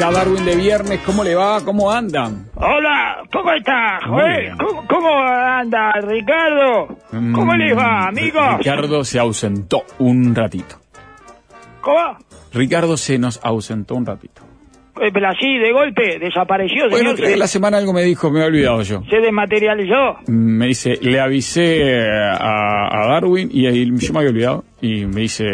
Está Darwin de viernes, ¿cómo le va? ¿Cómo andan? Hola, ¿cómo Joel? bien. ¿Cómo, cómo anda, Ricardo? ¿Cómo Mm, les va, amigo? Ricardo se ausentó un ratito. ¿Cómo? Ricardo se nos ausentó un ratito. Eh, pero así, de golpe, desapareció, Bueno, señor. la semana algo me dijo, me he olvidado yo. Se, desmaterializó. Me dice, le avisé a, a Darwin y ahí yo me había olvidado. Y me dice,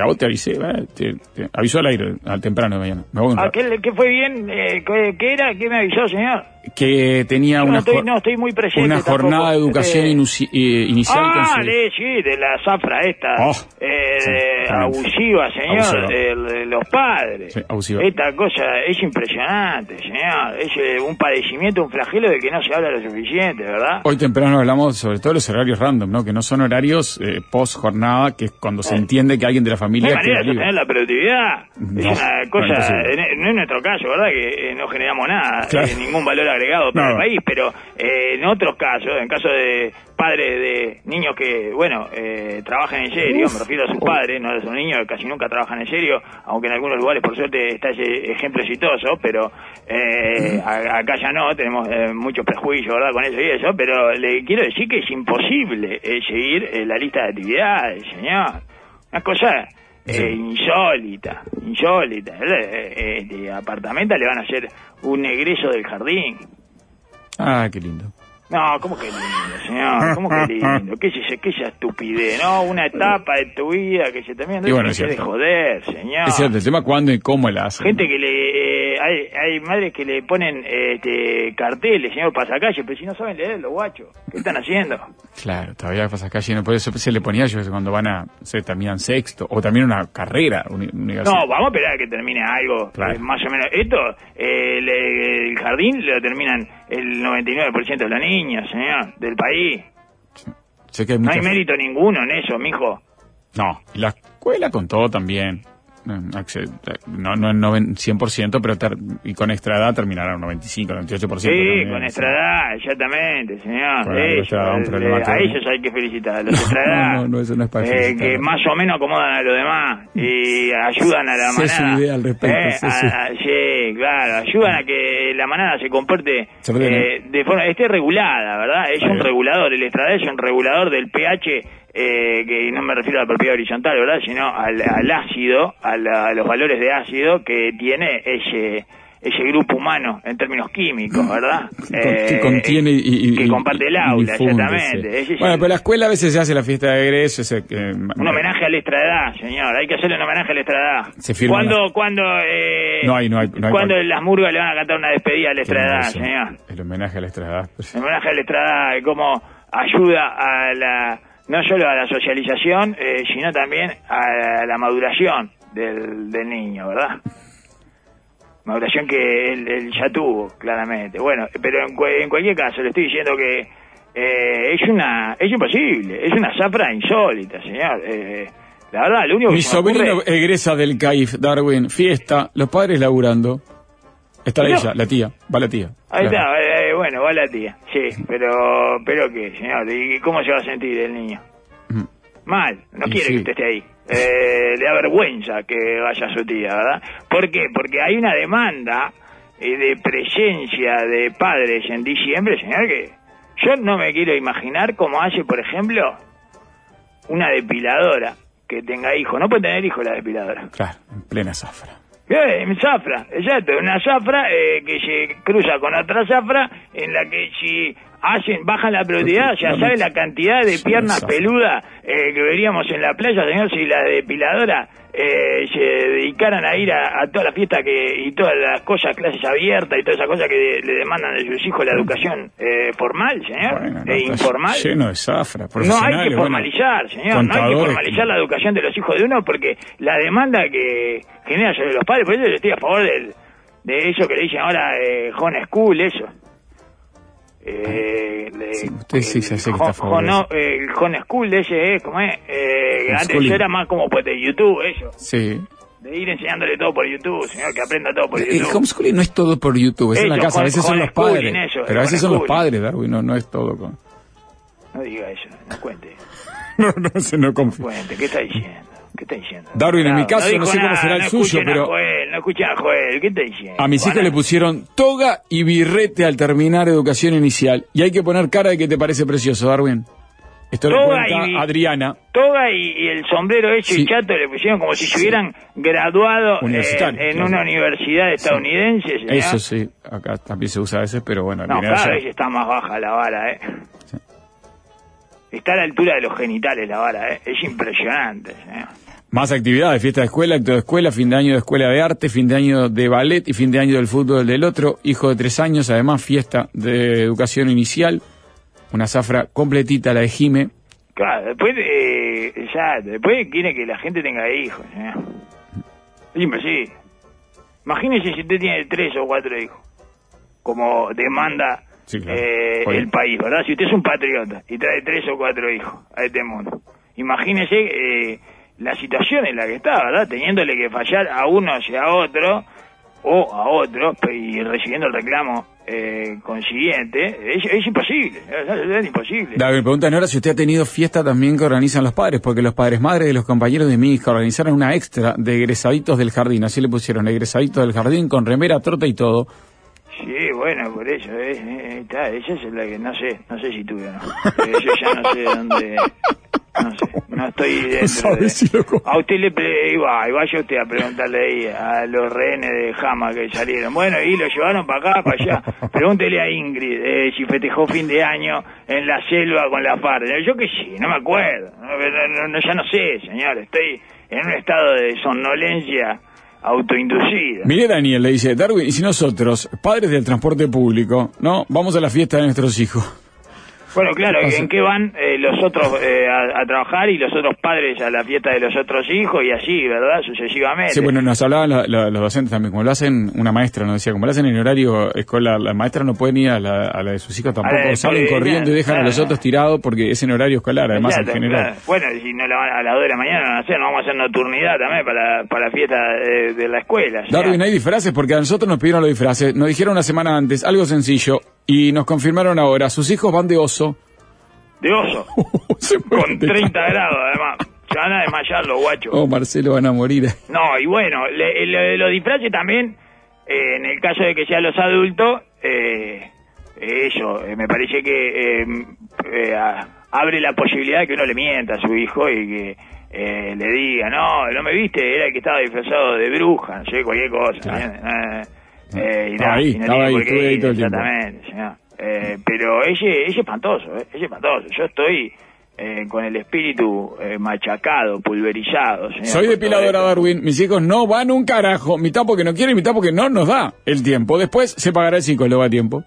a vos te avisé, eh, te, avisó al aire, al temprano de mañana. Me voy rato. Aquel que fue bien, eh, ¿qué, qué era? ¿Qué me avisó, señor? Que tenía no una, estoy- jor- no estoy muy presente una tampoco. jornada de educación Eh, eh, inicial. con Ah, su- de, sí, de la zafra esta. Oh, eh, sí, abusiva, señor. De, de los padres. Sí, abusiva. Esta cosa es impresionante, señor. Es eh, un padecimiento, un flagelo de que no se habla lo suficiente, ¿verdad? Hoy temprano hablamos sobre todo de los horarios random, ¿no? Que no son horarios eh, post jornada, que es cuando se entiende que alguien de la No familia manera queda de sostener la productividad. No, es una no, cosa, imposible. en- no es nuestro caso, ¿verdad? Que no generamos nada, Claro. eh, ningún valor agregado para No. el país, pero eh, en otros casos, en caso de padres de niños que, bueno, eh, trabajan en serio, me refiero a sus padres, no a sus niños que casi nunca trabajan en serio, aunque en algunos lugares por suerte está ese ejemplo exitoso, pero eh, acá ya no, tenemos eh, muchos prejuicios, ¿verdad? Con eso y eso, pero le quiero decir que es imposible eh, seguir eh, la lista de actividades, señor. Una cosa eh, insólita, insólita. Eh, eh, Este apartamento le van a hacer un egreso del jardín. Ah, qué lindo. No, ¿cómo que lindo, señor? ¿Cómo que lindo? ¿Qué es, ese- qué es esa estupidez? No, una etapa de tu vida que se termina. Y bueno, es Déjese de cierto. joder, señor. Es cierto, el tema cuándo y cómo la hacen. Gente que le... eh, hay, hay madres que le ponen este, carteles, señor pasacalle, pero si no saben leer, los guachos. ¿Qué están haciendo? Claro, todavía pasa calle, no por eso se le ponía yo cuando van a, se terminan sexto, o también una carrera universitaria. No, vamos a esperar a que termine algo Claro. más o menos. Esto, eh, el, el jardín lo terminan el 99% de los niños, señor, del país. Sé que hay No hay mérito ninguno en eso, mijo. No, y la escuela con todo también. No, acce- no, no en noven- 100%, pero ter- y con extra edad terminará un 95, 98%. Sí, también, con nuestra edad, exactamente, señor. Bueno, Ellos, a ellos hay que felicitar, a los de nuestra No, edad. no, no, eso no es para eh, felicitar. Que más o menos acomodan a los demás y ayudan a la manada. idea al respecto, Eh, a- a- sí, claro, ayudan a que la manada se comporte Se eh, de forma, esté regulada, ¿verdad? Es Ahí un regulador, el estrada es un regulador del pH, eh, que no me refiero a la propiedad horizontal, ¿verdad? Sino al, al ácido, a, la- a los valores de ácido que tiene ese ese grupo humano en términos químicos, ¿verdad? que Eh, contiene y, y- que comparte el aula, exactamente. es Bueno, pero la escuela a veces se hace la fiesta de egreso. ese, eh, un homenaje a la extraedad, señor. Hay que hacerle un homenaje a la extraedad. Se firma ¿Cuándo, la- cuando, eh, No hay- no hay- no hay cuando las murgas le van a cantar una despedida a la extraedad, señor? El homenaje a la extra El homenaje a la extraedad, cómo ayuda a la, no solo a la socialización, eh, sino también a la maduración del, del niño, ¿verdad? Maduración que él, él ya tuvo, claramente. Bueno, pero en, en cualquier caso, le estoy diciendo que eh, es una es imposible, es una zafra insólita, señor. Eh, la verdad, lo único que Mi ocurre- sobrino egresa del CAIF, Darwin, fiesta, los padres laburando. Está No. ella, la tía, va la tía. Ahí Claro. está, eh, bueno, va la tía, sí, pero, pero qué, señor, ¿y cómo se va a sentir el niño? Ujú. Mal, no Y quiere sí. que usted esté ahí. Eh, le da vergüenza que vaya su tía, ¿verdad? ¿Por qué? Porque hay una demanda eh, de presencia de padres en diciembre, señor, que yo no me quiero imaginar cómo hace, por ejemplo, una depiladora que tenga hijos. No puede tener hijos la depiladora. Claro, en plena zafra. Eh, en zafra, exacto, una zafra eh, que se cruza con otra zafra en la que si hacen, bajan la productividad, ya sabe la cantidad de piernas peludas eh, que veríamos en la playa, señor, si la depiladora eh, se dedicaran a ir a, a toda la fiesta que, y todas las cosas, clases abiertas y todas esas cosas que le demandan de sus hijos la educación eh, formal, señor, Bueno, no, e informal. Lleno de zafra, No hay que bueno, formalizar, señor, no hay que formalizar la educación de los hijos de uno porque la demanda que genera sobre los padres, por eso yo estoy a favor del, de eso que le dicen ahora eh, home school, eso. Eh, de- Sí, usted sí el se sé que está eh, el home school de ese, eh, ¿cómo es? Eh, antes yo era más como pues de YouTube. Sí. De ir enseñándole todo por YouTube, señor, que aprenda todo por El YouTube. homeschooling no es todo por YouTube, es en la casa. A veces son los padres. pero a veces el son los padres, Darwin, no, no es todo con. No diga eso, no cuente. No, no, se no confío. Cuente, ¿qué está diciendo? ¿Qué está diciendo? Darwin, en mi caso, no sé cómo nada, será el no suyo, a pero- Joel, no escuchen a Joel, ¿qué está diciendo? A mis hijos Bueno, le pusieron toga y birrete al terminar educación inicial. Y hay que poner cara de que te parece precioso, Darwin. Esto lo cuenta y- Adriana. Toga y, y el sombrero hecho Sí. y chato le pusieron como si se hubieran graduado eh, en claro. una universidad estadounidense. Eso sí, acá también se usa a veces, pero bueno, No, cada allá. está más baja la vara, ¿eh? Está a la altura de los genitales la vara, ¿eh? Es impresionante, señor. Más actividades, fiesta de escuela, acto de escuela, fin de año de escuela de arte, fin de año de ballet y fin de año del fútbol del otro. Hijo de tres años, además fiesta de educación inicial. Una zafra completita, la de Jime. Claro, después de, ya, después quiere que la gente tenga hijos, señor. Dime, sí. Imagínese si usted tiene tres o cuatro hijos, como demanda Sí, claro. eh, el país, ¿verdad? Si usted es un patriota y trae tres o cuatro hijos a este mundo, imagínese eh, la situación en la que está, ¿verdad? Teniéndole que fallar a uno y a otro, o a otro, y recibiendo el reclamo eh, consiguiente, es, es imposible, es, es imposible. La, me preguntan ahora si usted ha tenido fiesta también que organizan los padres, porque los padres madres de los compañeros de mi hija organizaron una extra de egresaditos del jardín, así le pusieron egresaditos del jardín con remera, trota y todo. Sí, bueno, por eso, eh, eh, está, esa es la que no sé, no sé si tuve o no. Yo ya no sé dónde, no sé, no estoy dentro de... si lo co- A usted le pre- iba, y vaya usted a preguntarle ahí a los rehenes de Jama que salieron. Bueno, y lo llevaron para acá, para allá. Pregúntele a Ingrid eh, si festejó fin de año en la selva con la FARC. Yo que sí, no me acuerdo. No, no, no, ya no sé, señor. Estoy en un estado de somnolencia autoinducida. Mire Daniel, le dice, Darwin, ¿y si nosotros, padres del transporte público, no, vamos a la fiesta de nuestros hijos? Bueno, claro? ¿en qué van eh, los otros eh, a, a trabajar y los otros padres a la fiesta de los otros hijos y así, ¿verdad? Sucesivamente. Sí, bueno, nos hablaban la- la- los docentes también, como lo hacen una maestra, nos decía, como lo hacen en horario escolar, la maestra no puede ir a la, a la de sus hijos tampoco, de- salen corriendo y dejan a los otros tirados porque es en horario escolar, además en general. claro. Bueno, si no la van a las 2 de la mañana no van a hacer, no vamos a hacer nocturnidad también para, para la fiesta de, la escuela. o sea. Darwin, hay disfraces porque a nosotros nos pidieron los disfraces, nos dijeron una semana antes, algo sencillo, y nos confirmaron ahora, sus hijos van de oso. De oso, Se con mueren de 30 calor. grados además. Se van a desmayar los guachos. Oh, Marcelo, van a morir. No, y bueno, le- le- los disfraces también, eh, en el caso de que sean los adultos, eh, eso, eh, me parece que eh, eh, a- abre la posibilidad de que uno le mienta a su hijo y que eh, le diga, no, no me viste, era el que estaba disfrazado de bruja, no sé, cualquier cosa. Claro. ¿Eh? Y Estaba ahí, y no estaba ahí, estuve ahí todo el tiempo. Exactamente, señor. Eh, pero ese es espantoso, ¿eh? es espantoso. Yo estoy eh, con el espíritu eh, machacado, pulverizado. señor, Soy depiladora. Darwin. Mis hijos no van un carajo. Mitad porque no quieren, mitad porque no nos da el tiempo. Después se pagará el psicólogo a tiempo.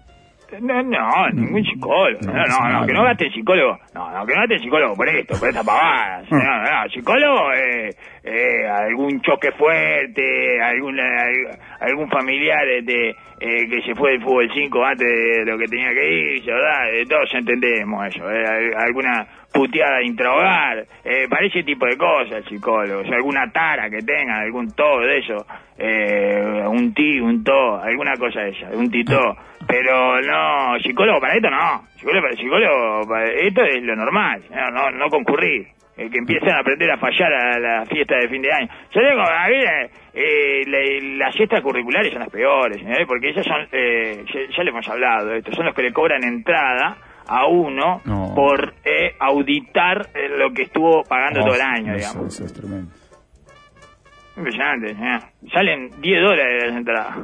No, no, ningún psicólogo. No, No, no, que no gaste psicólogo. No, no, que no gaste psicólogo por esto, por esta pavada. Mm. No, no, psicólogo, eh, eh, algún choque fuerte, algún, al- algún familiar de, eh, que se fue del fútbol 5 antes de lo que tenía que irse, ¿verdad? Eh, todos entendemos eso. eh, al- alguna puteada intrahogar, eh, para ese tipo de cosas, psicólogo. O sea, alguna tara que tengan, algún todo de eso, eh, un ti, un to, alguna cosa de esa, un tito. Pero no, psicólogo para esto no. Psicólogo para psicólogo, para esto es lo normal, no, no, no concurrir. Eh, que empiezan a aprender a fallar a la fiesta de fin de año. Yo digo, a ver, eh, la- las fiestas curriculares son las peores, ¿eh? porque ellas son, eh, ya, ya le hemos hablado de esto, son los que le cobran entrada a uno No. por eh, auditar eh, lo que estuvo pagando todo el año, Eso, digamos. eso es tremendo. Impresionante, ¿eh? Salen 10 dólares las entradas.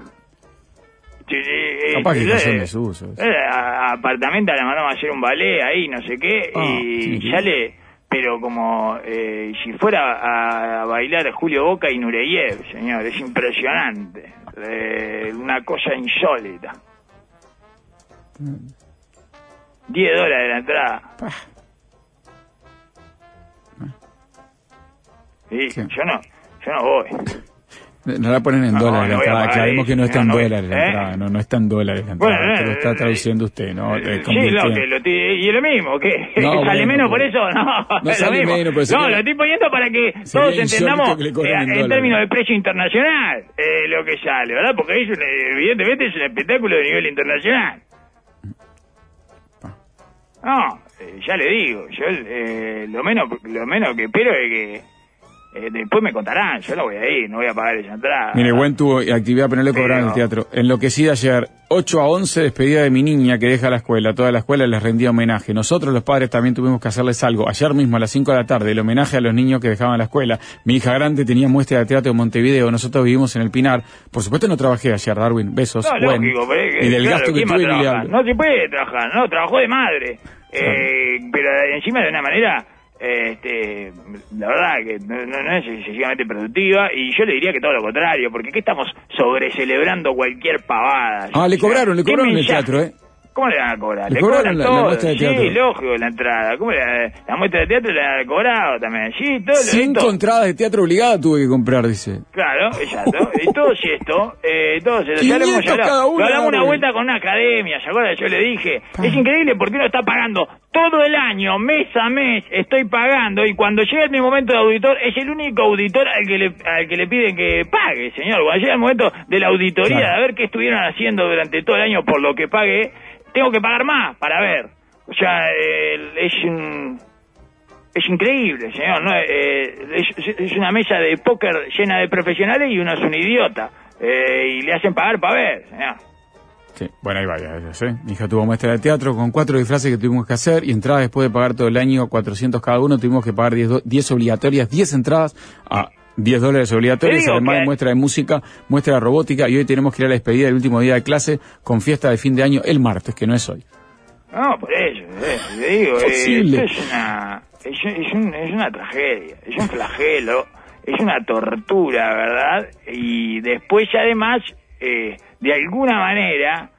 Sí, sí, Capaz que eh, cayó en eh, desuso. eh, apartamento le mandamos a hacer un ballet ahí, no sé qué, Ah, y sí, sí. sale pero como eh, si fuera a, a bailar Julio Boca y Nureyev, señor, es impresionante, Eh, una cosa insólita. 10 dólares la entrada. Sí, Sí. yo no, yo no voy. No la ponen en No, dólares la no voy a entrada. Aclaremos que no está en no, dólares la ¿eh? entrada. No, no está en dólares la entrada. Bueno, lo está eh, traduciendo usted, ¿no? Eh, sí, no, que lo y es lo mismo, que sale bueno, menos por pero- eso, no, No es lo sale mismo. menos, pero no, sería- lo estoy poniendo para que todos entendamos que en términos de precio internacional eh, lo que sale, ¿verdad? Porque es un- evidentemente es un espectáculo de nivel internacional. No, ya le digo, yo eh, lo menos lo menos que espero es que eh, después me contarán, yo no voy a ir, no voy a pagar esa entrada. Mire, buen tuvo actividad, pero no le cobraron el teatro. Enloquecida ayer, 8 a 11, despedida de mi niña que deja la escuela. Toda la escuela les rendía homenaje. Nosotros, los padres, también tuvimos que hacerles algo. Ayer mismo, a las 5 de la tarde, el homenaje a los niños que dejaban la escuela. Mi hija grande tenía muestra de teatro en Montevideo. Nosotros vivimos en el Pinar. Por supuesto, no trabajé ayer, Darwin. Besos. No, buen. lógico, pero es que, y del claro, gasto que ¿quién va a tuve, ni le hablo. No se puede trabajar, no, trabajó de madre. Eh, pero encima de una manera, este, la verdad que no, no- no es excesivamente productiva y yo le diría que todo lo contrario, porque ¿qué estamos sobrecelebrando cualquier pavada? Ah, le cobraron, le ¿qué cobraron el teatro, ¿eh? ¿Cómo le van a cobrar? Le cobraron la- la todo. muestra de teatro. Sí, lógico, la entrada. ¿Cómo le- la muestra de teatro le han cobrado también. Sí, todo Cinco esto- entradas de teatro obligada tuve que comprar, dice. Claro, exacto. Y todo esto, eh, todo esto, ya lo hemos 500 hablado. cada uno, Lo hablamos una vuelta con una academia, ¿se acuerdan? Yo le dije, es increíble porque uno está pagando todo el año, mes a mes, estoy pagando y cuando llega mi momento de auditor, es el único auditor al que le, al que le piden que pague, señor. Cuando llega el momento de la auditoría, Claro. de ver qué estuvieron haciendo durante todo el año por lo que pagué, tengo que pagar más para ver. O sea, eh, es un... Es increíble, señor. ¿no? Eh, es, es una mesa de póker llena de profesionales y uno es un idiota. Eh, y le hacen pagar para ver, señor. Sí, bueno, ahí vaya, ya sé. Mi hija tuvo muestra de teatro con cuatro disfraces que tuvimos que hacer y entradas después de pagar todo el año 400 cada uno, tuvimos que pagar 10, do- 10 obligatorias, 10 entradas a 10 dólares obligatorios, además de muestra de música, muestra de robótica y hoy tenemos que ir a la despedida del último día de clase con fiesta de fin de año el martes, que no es hoy. No, por eso, le digo, eh, es una, es, es un- es una tragedia, es un flagelo, es una tortura, ¿verdad? Y después además, eh, de alguna manera,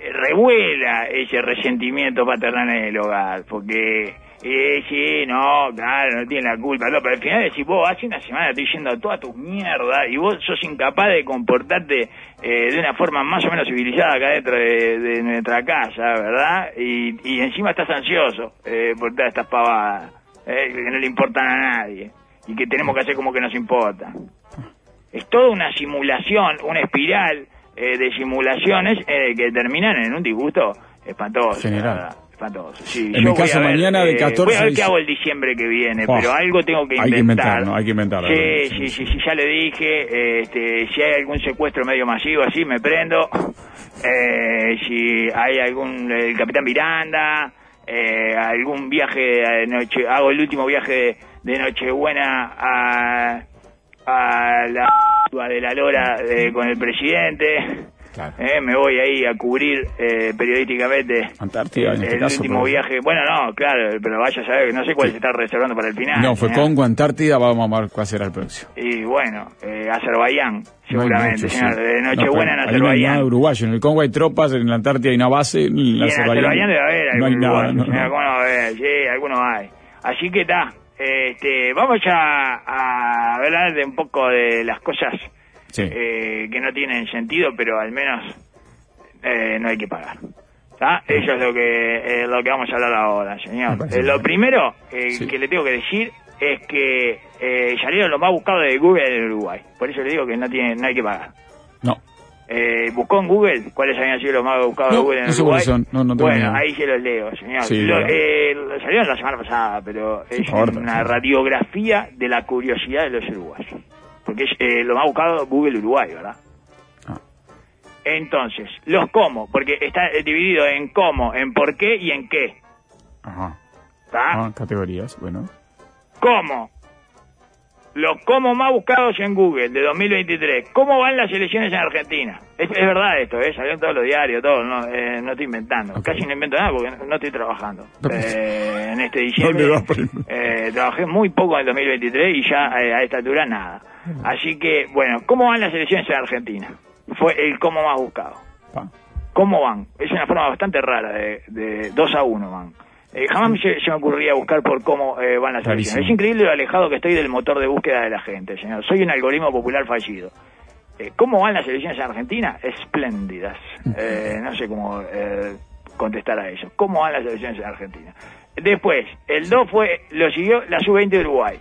eh, revuela ese resentimiento paternal en el hogar, porque, eh, sí, no, claro, no tiene la culpa, no, pero al final decís, vos, hace una semana estoy yendo a toda tu mierda y vos sos incapaz de comportarte eh, de una forma más o menos civilizada acá dentro de, de nuestra casa, ¿verdad? Y, y encima estás ansioso eh, por todas estas pavadas, eh, que no le importan a nadie y que tenemos que hacer como que nos importa. Es toda una simulación, una espiral eh, de simulaciones eh, que terminan en un disgusto espantoso. General. Espantoso. Sí, En yo mi voy caso, a ver, mañana de eh, 14 Voy a ver qué hago el diciembre que viene, Oh, pero algo tengo que hay que inventar. inventar, ¿no? Hay que inventar, Sí, sí, sí, sí, ya le dije. eh, Este, si hay algún secuestro medio masivo así, me prendo. Eh, si hay algún. El Capitán Miranda. eh, algún viaje de noche. Hago el último viaje de, de Nochebuena a. a la. de la Lora eh, con el presidente. Claro. Eh, me voy ahí a cubrir eh, periodísticamente Antártida, en este el caso, último pero- viaje. Bueno, no, claro, pero vaya a saber que no sé cuál se está reservando para el final. No, fue señor. Congo, Antártida, vamos a ver cuál será el próximo. Y bueno, eh, Azerbaiyán, No hay seguramente, mucho, señor. sí. De No, Nochebuena en no hay nada Azerbaiyán. uruguayo. En el Congo hay tropas, en la Antártida hay una base, en y la en Azerbaiyán debe haber no hay algún nada. no, señor, no. ¿cómo no va a haber? Sí, algunos hay. Así que está. Este, vamos ya a hablar de un poco de las cosas Sí. eh, que no tienen sentido, pero al menos eh, no hay que pagar. ¿Está? Eso es lo que eh, lo que vamos a hablar ahora, señor. Eh, lo primero eh, Sí. que le tengo que decir es que eh, salieron los más buscados de Google en Uruguay. Por eso le digo que no tiene no hay que pagar. No. Eh, buscó en Google cuáles habían sido los más buscados No, de Google en no Uruguay. son. No, no tengo bueno, idea. ahí se los leo, señor. Sí, Lo- eh, salieron la semana pasada, pero es una radiografía de la curiosidad de los uruguayos. Porque es eh, lo más buscado Google Uruguay, ¿verdad? Ah. Entonces, los cómo, porque está dividido en cómo, en por qué y en qué. Ajá. ¿Está? Ah, categorías, bueno. ¿Cómo? Los cómo más buscados en Google de 2023. ¿Cómo van las elecciones en Argentina? Es, es verdad esto, ¿eh? salió en todos los diarios, todo, no, eh, no estoy inventando. Casi no invento nada porque no, no estoy trabajando. Eh, en este ¿Dónde diciembre eh, trabajé muy poco en el 2023 y ya eh, a esta altura nada. Así que, bueno, ¿cómo van las elecciones en Argentina? Fue el cómo más buscado. ¿Cómo van? Es una forma bastante rara de, de 2 a 1 van. Eh, jamás se, se me ocurría buscar por cómo eh, van las Clarísimo. elecciones. Es increíble lo alejado que estoy del motor de búsqueda de la gente, señor. Soy un algoritmo popular fallido. Eh, ¿Cómo van las elecciones en Argentina? Espléndidas. Eh, no sé cómo eh, contestar a eso. ¿Cómo van las elecciones en Argentina? Después, el 2 fue, lo siguió la sub-20 de Uruguay.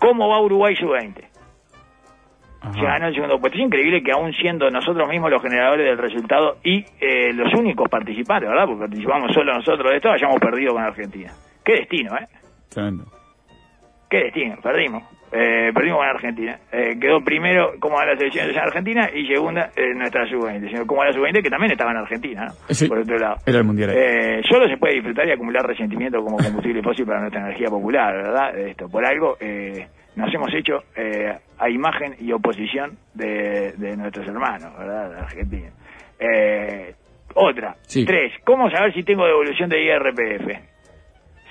¿Cómo va Uruguay sub-20? Ajá. Se ganó el segundo puesto. Es increíble que aún siendo nosotros mismos los generadores del resultado y eh, los únicos participantes, ¿verdad? Porque participamos solo nosotros de esto, hayamos perdido con Argentina. Qué destino, ¿eh? Tremendo. Qué destino, perdimos. Eh, perdimos con Argentina. Eh, quedó primero como a las elecciones en Argentina y segunda eh, nuestra sub-20. Sino Como a la sub-20 que también estaba en Argentina, ¿no? Sí. Por otro lado. Era el mundial. Eh, solo se puede disfrutar y acumular resentimiento como combustible fósil para nuestra energía popular, ¿verdad? De Esto, por algo eh, nos hemos hecho eh, a imagen y oposición de, de nuestros hermanos, ¿verdad? De Argentina. Eh, otra, Sí. tres, ¿cómo saber si tengo devolución de IRPF?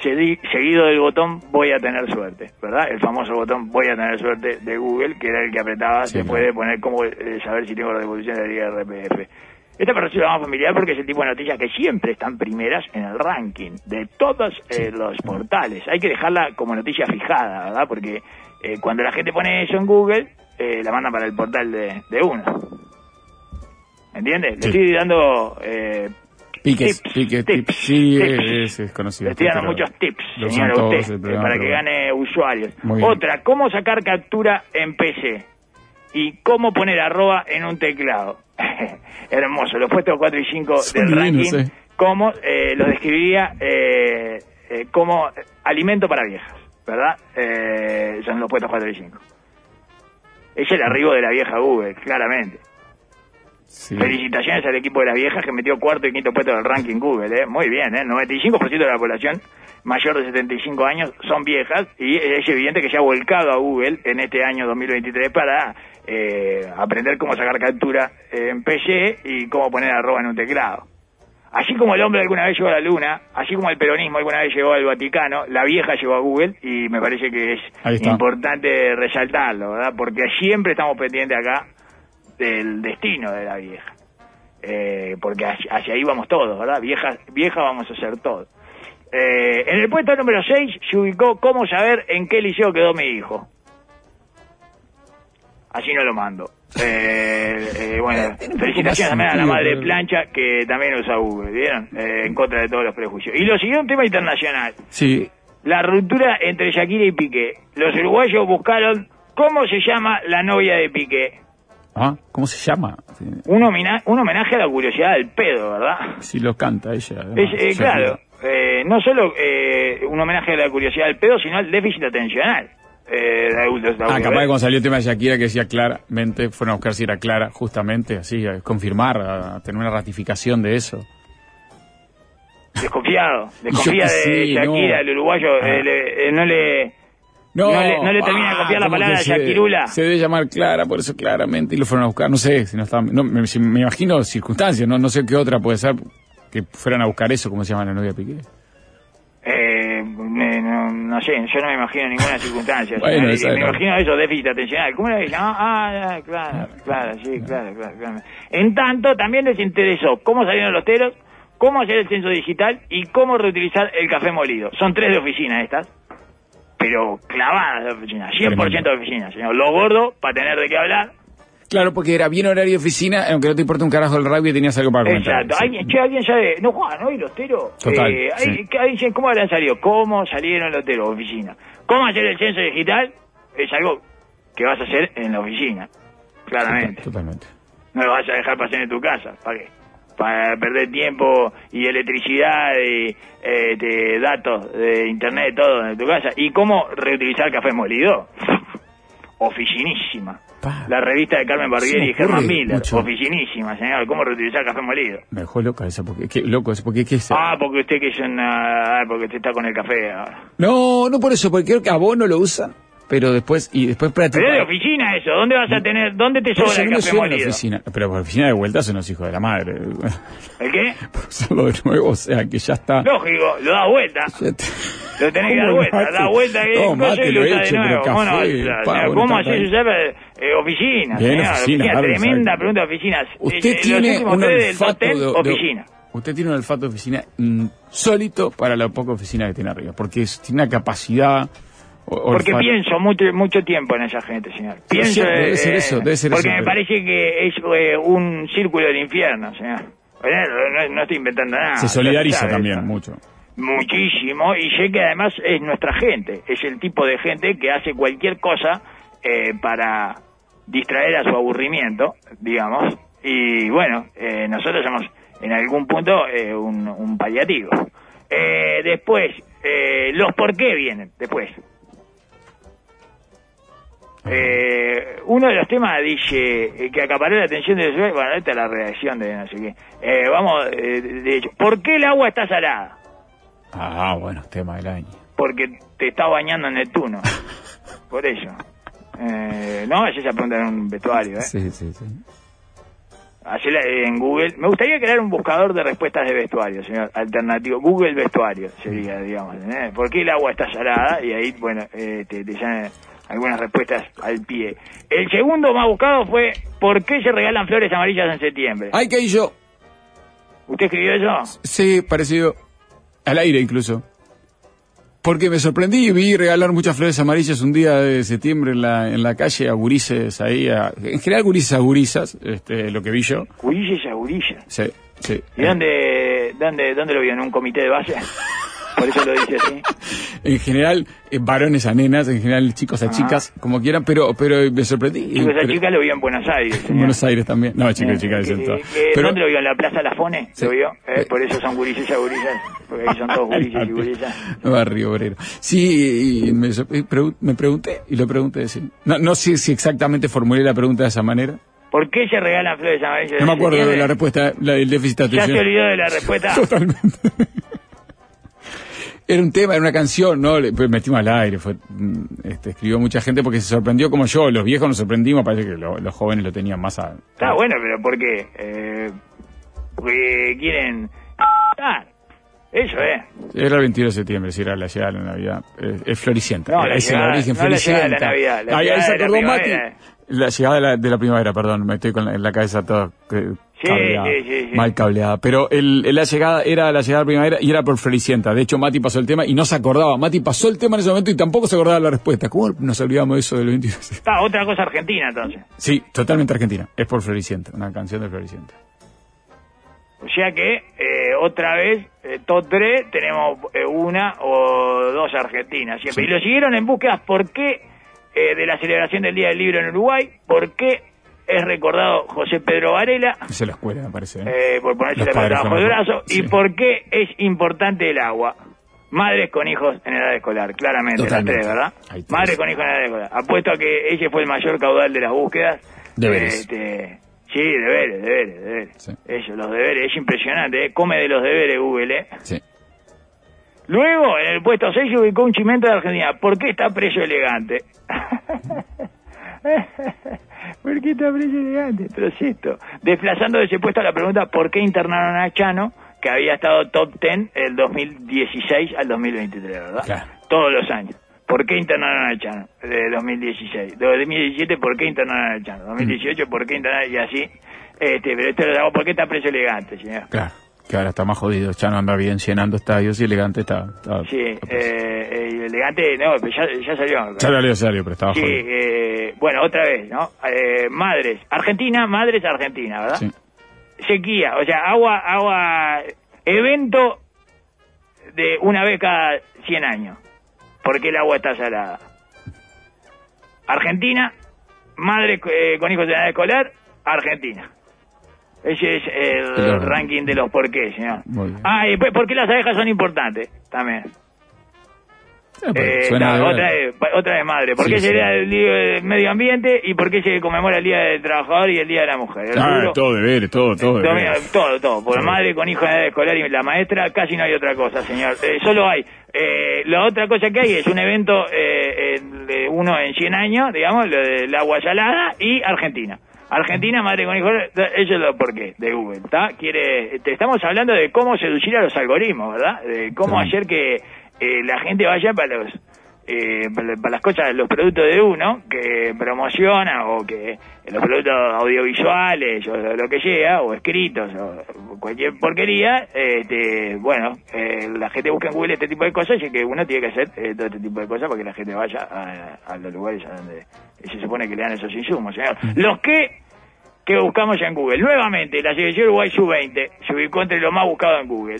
Segui- seguido del botón voy a tener suerte, ¿verdad? El famoso botón voy a tener suerte de Google, que era el que apretaba Sí, después claro. de poner cómo eh, saber si tengo la devolución del IRPF. Esta me resulta más familiar porque es el tipo de noticias que siempre están primeras en el ranking de todos eh, los portales. Hay que dejarla como noticia fijada, ¿verdad? Porque eh, cuando la gente pone eso en Google, eh, la mandan para el portal de, de uno. ¿Entiendes? Sí. Le estoy dando eh, Piques, tips, piques, tips, tips. Sí, tips. es, es conocido. Le estoy dando muchos tips, señora, usted, programa, para que gane usuarios. Otra, cómo sacar captura en PC y cómo poner arroba en un teclado. Hermoso, los puestos 4 y 5 Son del ranking, eh. cómo eh, los describiría eh, eh, como alimento para viejas, ¿verdad? Eh, son los puestos 4 y 5. Es el arribo de la vieja Google, claramente. Sí. Felicitaciones al equipo de las viejas que metió cuarto y quinto puesto del ranking Google, ¿eh? Muy bien, ¿eh? 95% de la población mayor de 75 años son viejas y es evidente que se ha volcado a Google en este año 2023 para eh, aprender cómo sacar captura en PC y cómo poner arroba en un teclado. Así como el hombre alguna vez llegó a la luna, así como el peronismo alguna vez llegó al Vaticano, la vieja llegó a Google y me parece que es importante resaltarlo, ¿verdad? Porque siempre estamos pendientes acá del destino de la vieja. Eh, porque hacia, hacia ahí vamos todos, ¿verdad? Vieja, vieja vamos a ser todos. Eh, en el puesto número 6 se ubicó cómo saber en qué liceo quedó mi hijo. Así no lo mando. Eh, eh, bueno, felicitaciones también a la madre pero- plancha que también usa Google, ¿vieron? Eh, en contra de todos los prejuicios. Y lo siguió un tema internacional. Sí, La ruptura entre Shakira y Piqué. Los uruguayos buscaron cómo se llama la novia de Piqué. Ah, ¿cómo se llama? Sí, Un, homina- un homenaje a la curiosidad del pedo, ¿verdad? Sí, lo canta ella. además, Es, eh, claro, eh, no solo eh, un homenaje a la curiosidad del pedo, sino al déficit atencional. Eh, de adultos, de Ah, capaz que cuando salió el tema de Shakira que decía claramente, fueron a buscar si era clara, justamente, así, a confirmar, a tener una ratificación de eso. Desconfiado, desconfía de sí, Shakira, no. el uruguayo, Ah. eh, le- eh, no le... No le- no le termina de confiar la como palabra se- Shakirula. Se debe llamar Clara, por eso claramente, y lo fueron a buscar, no sé, si no estaban, no, me, si- me imagino circunstancias, no, no sé qué otra puede ser que fueran a buscar eso, como se llama la novia Piqué. Eh, me- no, no sé, yo no me imagino ninguna circunstancia. Bueno, me, imagino eso, déficit atencional. ¿Cómo se llamaba? Ah, ah, claro, claro, sí, claro, claro, claro. En tanto, también les interesó cómo salieron los teros, cómo hacer el censo digital y cómo reutilizar el café molido. Son tres de oficina estas, pero clavadas de oficina, 100% de oficina, señor. Lo gordo, para tener de qué hablar. Claro, porque era bien horario de oficina, aunque no te importa un carajo el rugby, tenías algo para comentar. Exacto. Sí. ¿Alguien, che, ¿Alguien sabe? No, Juan, ¿no? ¿Y los teros? Total, Eh, sí. hay- que- dicen, ¿Cómo habrán salido? ¿Cómo salieron los teros? Oficina. ¿Cómo hacer el censo digital? Es algo que vas a hacer en la oficina. Claramente. Totalmente. No lo vas a dejar pasar en tu casa. ¿Para qué? Para perder tiempo y electricidad y eh, de datos de internet, todo en tu casa. ¿Y cómo reutilizar café molido? Oficinísima. Pa. La revista de Carmen Barbieri y Germán Miller. mucho. Oficinísima, señor. ¿Cómo reutilizar café molido? Me dejó loca esa, porque, qué loco eso, porque qué es Ah, porque usted que es una... ah, porque usted está con el café ahora. No, no por eso, porque creo que a vos no lo usan. Pero después, y después para Pero de oficina eso, ¿dónde vas a tener, dónde te sobra el café a la molido? oficina. Pero por oficina de vuelta son los hijos de la madre. ¿El qué? Por hacerlo de nuevo, o sea que ya está. Lógico, lo das vuelta. Te- Lo tenés que dar ¿Cómo vuelta, mate? da vuelta que No, mate y lo hecho, de nuevo. bueno, ¿Cómo haces usar eh, oficina? Bien, oficina, claro, tremenda pregunta de oficinas. Usted Eh, tiene un olfato de, de- oficina. Usted tiene un olfato de oficina insólito para la poca oficina que tiene arriba, porque es- tiene una capacidad. Porque pienso mucho, mucho tiempo en esa gente, señor. Pienso, debe eh, ser eso, debe ser Porque eso, me pero- parece que es eh, un círculo del infierno, señor. Eh, No, no estoy inventando nada. Se solidariza también mucho. Muchísimo, y sé que además es nuestra gente, es el tipo de gente que hace cualquier cosa eh, para distraer a su aburrimiento, digamos, y bueno, eh, nosotros somos en algún punto eh, un, un paliativo. Eh, después, eh, los por qué vienen, después. Eh, uno de los temas dice eh, que acaparó la atención de los bueno, esta es la reacción de no sé qué. Eh, vamos, eh, de hecho, ¿por qué el agua está salada? Ah, bueno, tema del año. Porque te está bañando en Neptuno. Por eso. Eh, no, es esa pregunta en un vestuario, ¿eh? Sí, sí, sí. Hacela en Google. Me gustaría crear un buscador de respuestas de vestuario, señor. Alternativo. Google vestuario sería, digamos. ¿eh? ¿Por qué el agua está salada? Y ahí, bueno, eh, te, te salen algunas respuestas al pie. El segundo más buscado fue ¿por qué se regalan flores amarillas en septiembre? Ay, que yo. ¿Usted escribió eso? Sí, parecido. Al aire incluso. Porque me sorprendí y vi regalar muchas flores amarillas un día de septiembre en la, en la calle a gurises ahí. a- en general gurises a gurisas, este, lo que vi yo. Gurilla y agurilla. Sí, sí. ¿Y dónde, dónde, dónde lo vio? ¿En un comité de base? Por eso lo dice así. En general, eh, varones a nenas, en general chicos a Ah. chicas, como quieran, pero pero me sorprendí. Chicos, esa Pero- chica lo vio en Buenos Aires. En. Buenos Aires también. No, chicos y Eh, chicas Pero, ¿Dónde lo vio? ¿En la Plaza La Fone? Sí. ¿Lo vio? Eh, por eso son gurises y agurillas. Porque ahí son todos gurises y gurillas. Barrio Obrero. Sí, y me, me pregunté, y lo pregunté, sí. No, no sé si exactamente formulé la pregunta de esa manera. ¿Por qué se regalan flores amarillas? No me acuerdo de la respuesta, la del déficit ¿Ya se atencional. olvidó de la respuesta? Totalmente. Era un tema, era una canción, ¿no? Le- Pues metimos al aire, fue, mm, este, escribió mucha gente porque se sorprendió como yo, los viejos nos sorprendimos, parece que lo- los jóvenes lo tenían más a... Está bueno, pero ¿por qué? Eh, porque quieren... Ah, eso es. Era el 22 de septiembre, si era la llegada de la Navidad. Eh, es floricienta. No, es llegada- el origen, no la llegada de la floricienta. Navidad, la Ahí, se de la acordó Mati. La llegada de la, de la primavera, perdón, me estoy con la, en la cabeza toda eh, Sí, cableada, sí, sí, sí. mal cableada. Pero el, la llegada era la llegada de la primavera y era por floricienta. De hecho, Mati pasó el tema y no se acordaba. Mati pasó el tema en ese momento y tampoco se acordaba la respuesta. ¿Cómo nos olvidamos de eso del 22? Está, otra cosa argentina entonces. Sí, totalmente argentina. Es por floricienta, una canción de floricienta. O sea que, eh, otra vez, eh, top 3, tenemos eh, una o dos argentinas siempre. Sí. Y lo siguieron en búsquedas, ¿por qué eh, de la celebración del Día del Libro en Uruguay? ¿Por qué es recordado José Pedro Varela? Esa es la escuela, me parece. ¿eh? por ponerse la bajo el brazo. sí. ¿Y por qué es importante el agua? Madres con hijos en edad escolar, claramente, Totalmente. las tres, ¿verdad? Madres con hijos en edad escolar. Apuesto a que ese fue el mayor caudal de las búsquedas. Deberes. Este, sí, deberes, deberes, deberes. Sí. Eso, los deberes, es impresionante, ¿eh? come de los deberes Google, ¿eh? Sí. Luego, en el puesto 6 se ubicó un chimento de Argentina. ¿Por qué está preso elegante? ¿Por qué está preso elegante? Esto. Desplazando de ese puesto la pregunta, ¿por qué internaron a Chano, que había estado top 10 el 2016 al 2023, ¿verdad? Claro. Todos los años. ¿Por qué internaron a Chano? De 2016. De 2017, ¿por qué internaron a Chano? 2018, ¿por qué internaron? Y así. Este, pero esto lo hago, ¿por qué está preso elegante, señor? Claro, que ahora está más jodido. Ya no anda bien llenando estadios y elegante está. está- Sí, está eh, eh, elegante, no, pero ya, ya salió. ya salió serio, pero estaba Sí, jodido. eh, bueno, otra vez, ¿no? Eh, madres, Argentina, madres, Argentina, ¿verdad? Sí. Sequía, o sea, agua, agua, evento de una vez cada 100 años, porque el agua está salada. Argentina, madre eh, con hijos de edad escolar, Argentina. Ese es el ranking de los porqués, señor. Ah, y después, ¿por qué las abejas son importantes? También. Eh, pues, Eh, de- otra, otra vez madre. ¿Por Sí, qué sí. sería el Día del Medio Ambiente y por qué se conmemora el Día del Trabajador y el Día de la Mujer? El Ah, todo deberes, todo, todo todo, deberes. todo, todo. Por Todo. madre con hijo en edad escolar y la maestra, casi no hay otra cosa, señor. Eh, solo hay. Eh, la otra cosa que hay es un evento, eh, eh, uno en 100 años, digamos, lo del agua salada y Argentina. Argentina, madre con hijos, eso es lo por qué de Google, ¿está? Quiere, te estamos hablando de cómo seducir a los algoritmos, ¿verdad? De cómo Sí. hacer que eh, la gente vaya para los eh, para las cosas, los productos de uno que promociona o que los productos audiovisuales o lo que sea, o escritos o cualquier porquería, este, bueno, eh, la gente busca en Google este tipo de cosas y que uno tiene que hacer eh, todo este tipo de cosas para que la gente vaya a, a los lugares a donde se supone que le dan esos insumos, señor. Los que que buscamos en Google. Nuevamente, la selección Uruguay Sub-20 se ubicó entre lo más buscado en Google.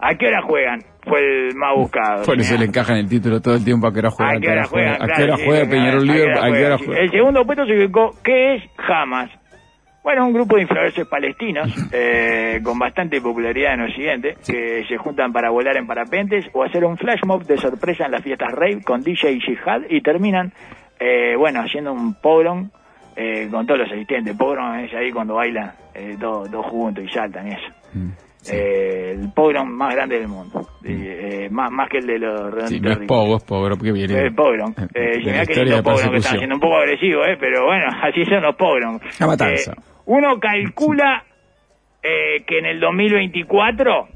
¿A qué hora juegan? Fue el más buscado. Por eso le encaja en el título todo el tiempo a qué hora juega. ¿A qué hora juega? ¿A qué Claro, hora sí, juega claro, Peñarol ¿a qué Libre? hora ¿A qué hora sí. juega? El segundo puesto se ubicó, ¿qué es Hamas? Bueno, un grupo de influencers palestinos eh, con bastante popularidad en Occidente que se juntan para volar en parapentes o hacer un flash mob de sorpresa en las fiestas rave con DJ y Jihad y terminan, eh, bueno, haciendo un pogrom eh, con todos los asistentes. Pogrom es ahí cuando bailan eh, todos, todos juntos y saltan y eso. Mm, sí. Eh, el pogrom más grande del mundo, Y, eh, más, más que el de los Sí, redonditos no es pogo, es pogo, porque viene. El pogrom. de Eh, la historia de pogrom que están haciendo, un poco agresivo, eh, pero bueno, así son los pogrom. La matanza. Eh, uno calcula eh, que en el 2024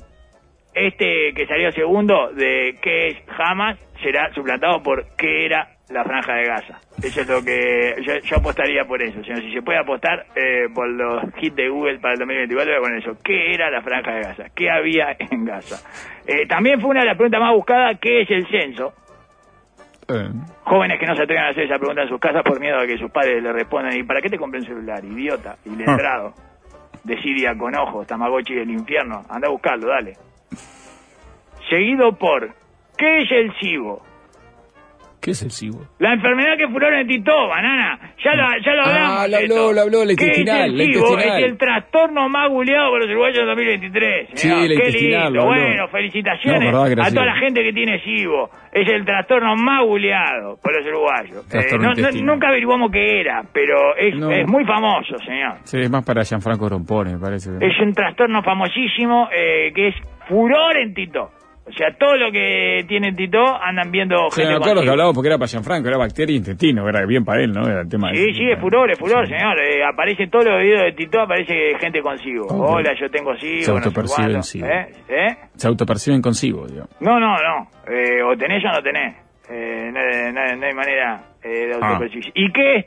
este que salió segundo de qué es Hamas será suplantado por qué era la franja de Gaza. Eso es lo que yo, yo apostaría por eso. si se puede apostar eh, por los hits de Google para el 2024, voy a poner eso. ¿Qué era la franja de Gaza? ¿Qué había en Gaza? Eh, también fue una de las preguntas más buscadas, ¿qué es el censo? Eh, Jóvenes que no se atreven a hacer esa pregunta en sus casas por miedo a que sus padres le respondan, ¿y para qué te compré un celular, idiota? Y letrado. De Siria con ojos, Tamagotchi del infierno. Anda a buscarlo, dale. Seguido por, ¿qué es el SIBO? ¿Qué es el cibo? La enfermedad que furor en Tito, banana. Ya lo, ya lo Ah, hablamos. lo de habló, lo habló, la ¿Qué es intestinal, el la SIBO? intestinal. Es el trastorno más guleado por los uruguayos en 2023. Sí, señor. la Qué intestinal, lindo. lo. Bueno, felicitaciones No, verdad a toda SIBO. la gente que tiene SIBO. Es el trastorno más guleado por los uruguayos. No- no- intestinal. nunca averiguamos qué era, pero es, No. es muy famoso, señor. Sí, es más para Gianfranco Rompone, me parece. Es un trastorno famosísimo eh, que es furor en Tito. O sea, todo lo que tiene Tito andan viendo Sí, gente me con acuerdo que hablaba porque era para Gianfranco, era bacteria intestino, era bien para él, ¿no? Era el tema Sí, de- sí, es furor, es furor, señor. Eh, aparece en todos los videos de Tito, aparece gente consigo. Hola, yo tengo SIBO, Se no sé autoperciben. SIBO. ¿Eh? ¿Eh? Se autoperciben consigo, digo. No, no, no. Eh, o tenés o no tenés. Eh, no, no- no hay manera eh, de Ah. autopercibir. ¿Y qué es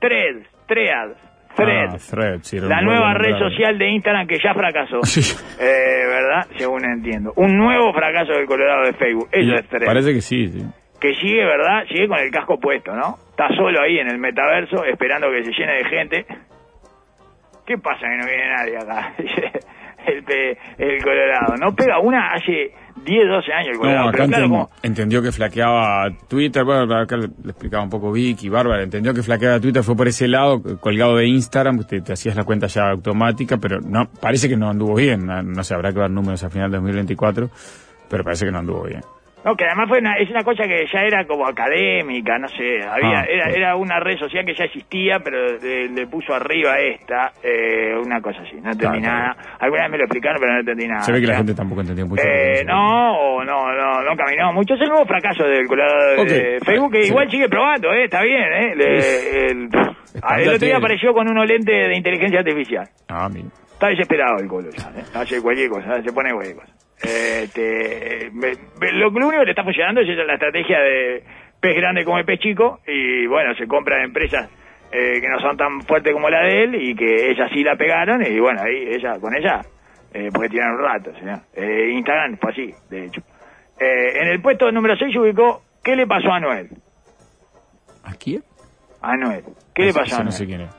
Threads? Threads. Ah, Thread, sí, era la nueva red social de Instagram que ya fracasó. Sí. Eh, ¿Verdad? Según entiendo. Un nuevo fracaso del Colorado de Facebook. Eso Y es Threads. Parece que sí, sí. Que sigue, ¿verdad? Sigue con el casco puesto, ¿no? Está solo ahí en el metaverso esperando que se llene de gente. ¿Qué pasa que no viene nadie acá? el, el Colorado. No pega una hace 10, 12 años. No, acá pero claro, enten- como- entendió que flaqueaba Twitter, bueno, acá le, le explicaba un poco Vicky, Bárbara, entendió que flaqueaba Twitter, fue por ese lado, colgado de Instagram, te, te hacías la cuenta ya automática, pero no parece que no anduvo bien, no, no sé, habrá que ver números a final de 2024, pero parece que no anduvo bien. No, que además fue una, es una cosa que ya era como académica, no sé, había Ah, era, era una red social que ya existía, pero le, le puso arriba esta, eh, una cosa así, no entendí Claro, nada. Alguna vez me lo explicaron, pero no entendí nada. Se ve que la gente tampoco entendió mucho. Eh, no, no, no, no caminó mucho. Es el nuevo fracaso del Colorado de Ok. Facebook, que Sí. igual sigue probando, ¿eh? Está bien, ¿eh? Le- el, el otro día apareció con unos lentes de inteligencia artificial. Ah, mira. Está desesperado el Colo ya, ¿eh? Hace cualquier cosa, se pone cualquier cosa. Este, me- me- lo, lo único que le está funcionando es esa, la estrategia de pez grande como el pez chico y bueno, se compran empresas eh, que no son tan fuertes como la de él y que ellas sí la pegaron y bueno, ahí ella, con ella, eh, puede tirar un rato, señor. Eh, Instagram fue así, de hecho. Eh, en el puesto número 6 se ubicó, ¿qué le pasó a Noel? ¿A quién? A Noel. ¿Qué le pasó a Noel? No sé quién es.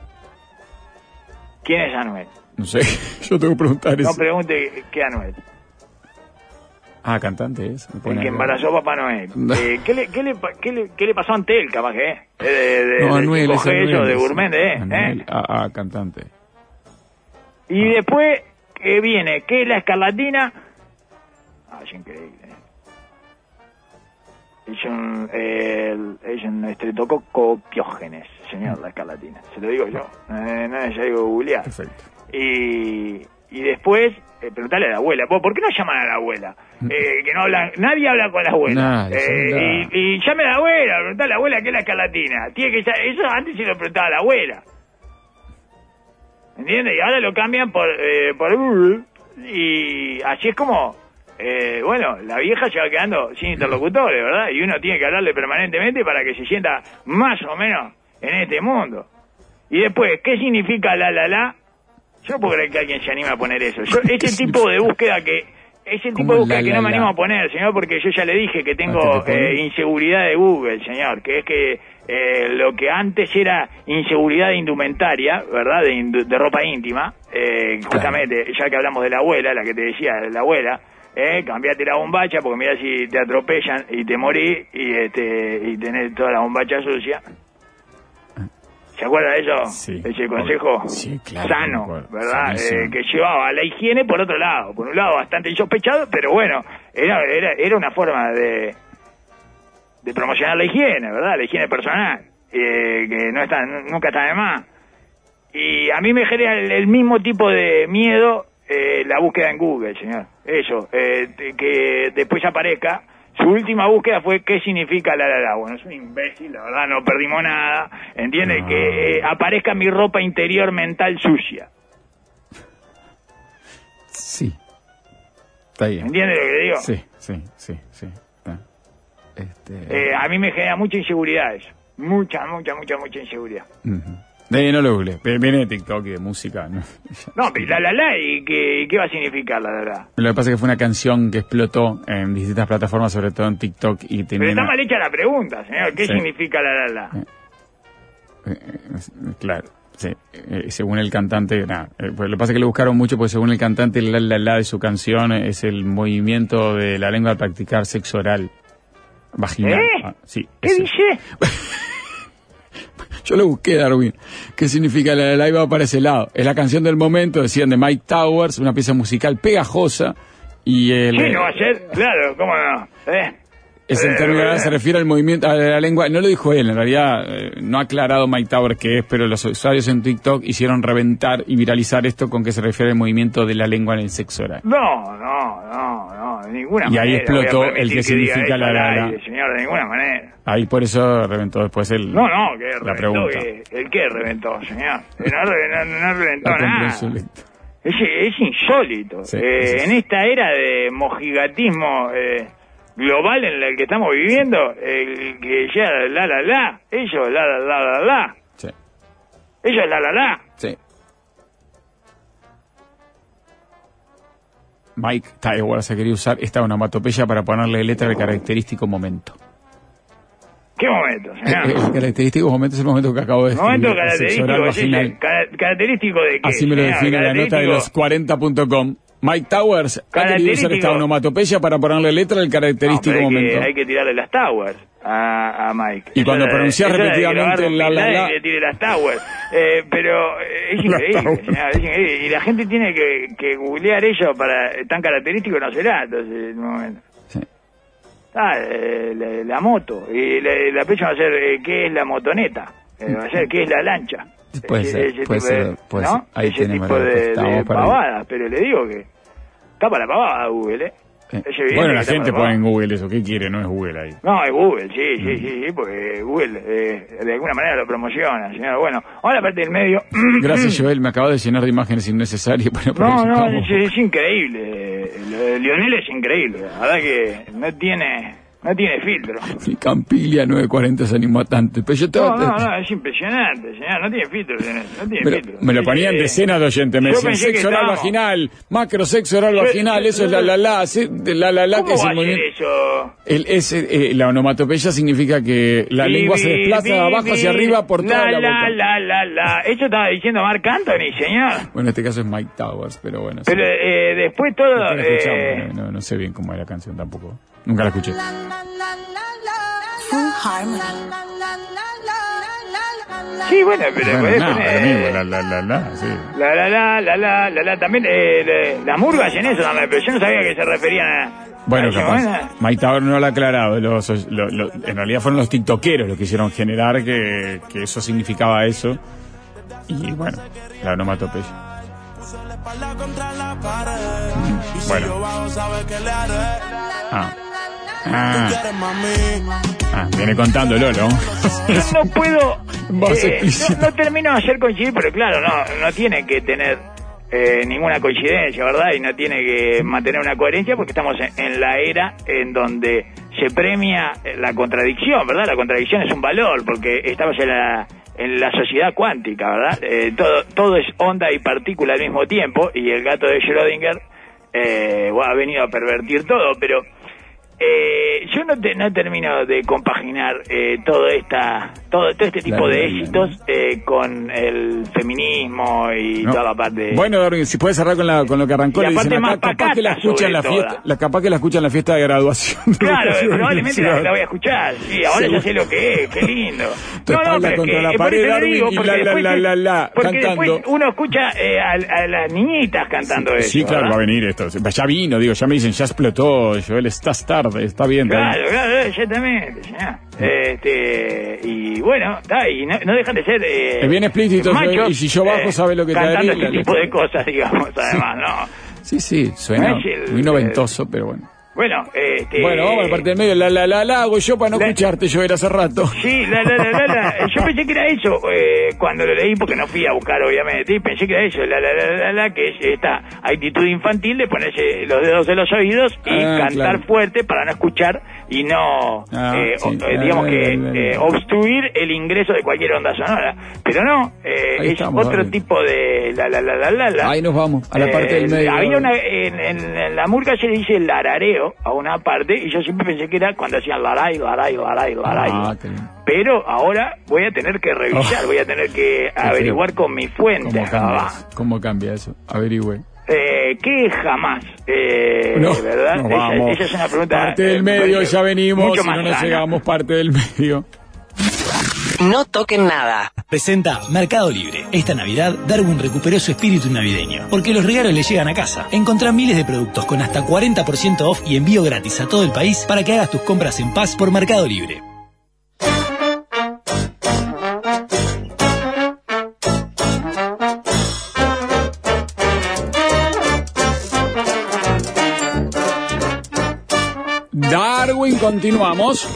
¿Quién es Anuel? No sé, yo tengo que preguntar No eso. pregunte qué Anuel. Ah, cantante es. El que embarazó a Papá Noel. No. Eh, ¿qué, le, qué, le, qué, le, qué le pasó ante él, capaz que? eh? De, de, de, No, Anuel, es Anuel. eso, de gourmet, ¿eh? Anuel. ¿eh? Ah, ah, cantante. Y después que viene, ¿qué es la escarlatina? Ah, es increíble. Es un, eh, es un estreptococo piógenes, señor, la escarlatina. Se lo digo yo, no no es necesario googlear. Perfecto. Y, y después eh, preguntarle a la abuela, ¿por qué no llaman a la abuela? Eh, que no hablan, nadie habla con la abuela. Eh, y, y llame a la abuela, preguntarle a la abuela qué es la escarlatina. Tiene que eso antes se lo preguntaba a la abuela. ¿Entiendes? Y ahora lo cambian por, eh, por. Y así es como, eh, bueno, la vieja se va quedando sin interlocutores, ¿verdad? Y uno tiene que hablarle permanentemente para que se sienta más o menos en este mundo. Y después, ¿qué significa la la la? Yo no puedo creer que alguien se anime a poner eso. Yo, ese tipo de búsqueda que... Es el tipo ¿Cómo de búsqueda la, que la, no me animo a poner, señor, porque yo ya le dije que Ah, tengo ¿que te pone? eh, inseguridad de Google, señor, que es que eh, lo que antes era inseguridad de indumentaria, ¿verdad? De ropa íntima, eh, justamente, ya que hablamos de la abuela, la que te decía, la abuela, eh, cambiate la bombacha porque mira si te atropellan y te morís y, este, y tenés toda la bombacha sucia. ¿Se acuerda de eso? Sí, Ese consejo. Sí, claro, sano. ¿verdad? Eh, que llevaba a la higiene por otro lado. Por un lado bastante insospechado, pero bueno, era, era, era una forma de, de promocionar la higiene, ¿verdad? La higiene personal, eh, que no está, nunca está de más. Y a mí me genera el, el mismo tipo de miedo eh, la búsqueda en Google, señor. Eso, eh, que después aparezca. Su última búsqueda fue qué significa la la la. Bueno, es un imbécil, la verdad, no perdimos nada. Entiende No. que eh, aparezca mi ropa interior mental sucia. Sí. Está bien. ¿Entiende lo que digo? Sí, sí, sí, sí. está. Este... Eh, a mí me genera mucha inseguridad eso. Mucha, mucha, mucha, mucha inseguridad. ujú. De no lo googleé. Viene de TikTok y de música. ¿no? No, pero la la la, ¿y qué, qué va a significar la la la? Lo que pasa es que fue una canción que explotó en distintas plataformas, sobre todo en TikTok, y Pero tenía... está una- mal hecha la pregunta, señor. ¿Qué Sí. significa la la la? Eh, eh, Claro, sí. Eh, según el cantante, nada. pues lo que pasa es que lo buscaron mucho porque según el cantante, la la la de su canción es el movimiento de la lengua al practicar sexo oral vaginal. Ah, sí. ¿Qué dice? Yo lo busqué, Darwin. ¿Qué significa la la va para ese lado. Es la canción del momento, decían, de Mike Towers, una pieza musical pegajosa. Y el, no va a ser, claro, ¿cómo no? ¿Eh? Es el término eh, se refiere al movimiento a la lengua. No lo dijo él, en realidad eh, no ha aclarado Mike Tower qué es, pero los usuarios en TikTok hicieron reventar y viralizar esto con que se refiere al movimiento de la lengua en el sexo oral. No, no, no, no, de ninguna Y ahí manera. explotó voy a permitir el que significa la, la, la. señor, de ninguna manera. Ahí por eso reventó después el, No, no, que la reventó. pregunta. que- ¿El qué reventó, señor? Que No, no, no reventó nada. Es, es insólito. Sí, Eh. En esta era de mojigatismo eh, global en la que estamos viviendo, el que ya la la la, ellos la la la la la, Sí, ellos la la la. sí. Mike Towers se quería usar esta onomatopeya para ponerle letra al característico momento. ¿Qué momento, El, el característico momento es el momento que acabo de momento describir. el característico, es ese, característico de qué? Así me lo define la nota de los Característico- 40.com. Mike Towers ha querido usar esta onomatopeya para ponerle letra al No, característico hay, momento. que, hay que tirarle las towers a, a Mike. Y Eso cuando de repetidamente la, la, la. que le tire las towers. Eh, pero es increíble, es. Y la gente tiene que, que googlear ello para tan característico no será, entonces, en un momento. Sí. Ah, eh, la, la moto. Y la, la próxima va a ser eh, qué es la motoneta. Eh, va a ser qué es la lancha. Puede Ese- ser, ese puede de- ser, puede ¿no? ser. Ahí ese tenemos tipo la de, de pavadas, pero le digo que está para la Google, ¿eh? Bueno, la gente para pone en. Google eso. ¿Qué quiere? No es Google ahí. No, es Google, sí, Mm. sí, sí, sí, porque Google eh, de alguna manera lo promociona, señor. Bueno, ahora parte del medio. Gracias, Joel. Me acabo de llenar de imágenes innecesarias. Bueno, No, no, es, es increíble. eh, lo de Lionel es increíble. La verdad que no tiene, no tiene filtro. Mi Campilia 940 se animó tanto. Pero yo No, estaba- no, no, es impresionante, señor. No tiene filtro, Lionel. No tiene Me lo, filtro. me lo ponían decenas de oyentes. Me decían sexo oral estábamos- vaginal, macro sexo oral vaginal, eso es la la la, sí, la la la, ¿Cómo que es el a movimiento. eso? El, ese, eh, la onomatopeya significa que la lengua se desplaza de abajo hacia arriba por toda la, la, boca. La, la, la, Eso estaba diciendo Marc Anthony, señor. Bueno, en este caso es Mike Towers, pero bueno. sí. Pero eh, después todo... La eh, no, no- no sé bien cómo es la canción tampoco. Nunca la escuché. Full Harmony. Sí, bueno, pero Bueno, nada, poner- lo mismo, la la la la, sí. La la la, la la, la la, también eh, le- las murgas en eso también, pero yo no sabía que se referían a... Bueno, a eso, capaz. Mike Tower no lo ha aclarado. Los, lo- lo- en realidad fueron los tiktokeros los que hicieron generar que, que eso significaba eso. Y bueno, la onomatopeya. Bueno. Ah. Ah. Ah, viene contando Lolo. Yo no puedo. Eh, no, no termino de hacer coincidir, pero claro, no, no tiene que tener eh, ninguna coincidencia, ¿verdad? Y no tiene que mantener una coherencia porque estamos en, en la era en donde se premia eh, la contradicción, ¿verdad? La contradicción es un valor porque estamos en la en la sociedad cuántica, ¿verdad? Eh, todo todo es onda y partícula al mismo tiempo y el gato de Schrödinger eh, ha venido a pervertir todo, pero eh, yo no, te- no termino de compaginar eh, todo esta todo, todo este tipo de éxitos eh, con el feminismo y No. toda la parte Bueno, Darwin, si puedes cerrar con, la, con lo que arrancó, Y le dicen acá, más capaz que la escuchan la fiesta, la, capaz que la escuchan en la fiesta de graduación. de Claro, la probablemente la, la voy a escuchar. Sí, ahora ya sé lo que es, qué lindo. Tu espalda contra la eh, pared, Darwin, y porque la, la, después la, es- la, la, porque después cantando. uno escucha eh, a, a las niñitas cantando eso. Sí, claro, ¿verdad? va a venir esto. Ya vino, digo, ya me dicen, ya explotó, Joel, estás tarde, está bien. Claro, bien. claro, exactamente. señor. Este, y bueno, está, y no, no dejan de ser. Eh, Es bien explícito, machos, y si yo bajo, sabe lo que te daría, este tipo de cosas, digamos, además, ¿no? Sí, sí, suena No es el- muy noventoso, pero bueno. Bueno, este. Bueno, vamos a la parte del medio, la, la, la, la hago yo para no La- escucharte, Joel, hace rato. Sí, la, la, la, la, la. Yo pensé que era eso eh, cuando lo leí, porque no fui a buscar, obviamente, y pensé que era eso, la, la, la, la, la, que es esta actitud infantil de ponerse los dedos en los oídos y Ah, cantar claro. fuerte para no escuchar y no, Ah, eh, sí. o- eh, digamos que eh, obstruir el ingreso de cualquier onda sonora. Pero no, eh, es estamos, otro dale. tipo de la, la, la, la, la. Ahí nos vamos, a la parte del Eh, medio. Había una, en, en- en la murga se le dice larareo a una parte y yo siempre pensé que era cuando hacían laray, laray, laray, laray. Ah. Pero ahora voy a tener que revisar, Oh. voy a tener que averiguar con mi fuente. ¿Cómo cambia, Ah? ¿Cómo cambia eso? Averigüe. Eh, ¿Qué jamás? Eh, No, ¿Verdad? Esa- vamos. Esa, es una pregunta. Parte del eh, medio, ya venimos, si más no nos llegamos, parte del medio. No toquen nada. Presenta Mercado Libre. Esta Navidad, Darwin recuperó su espíritu navideño, porque los regalos le llegan a casa. Encontrá miles de productos con hasta 40% off y envío gratis a todo el país para que hagas tus compras en paz por Mercado Libre. Continuamos.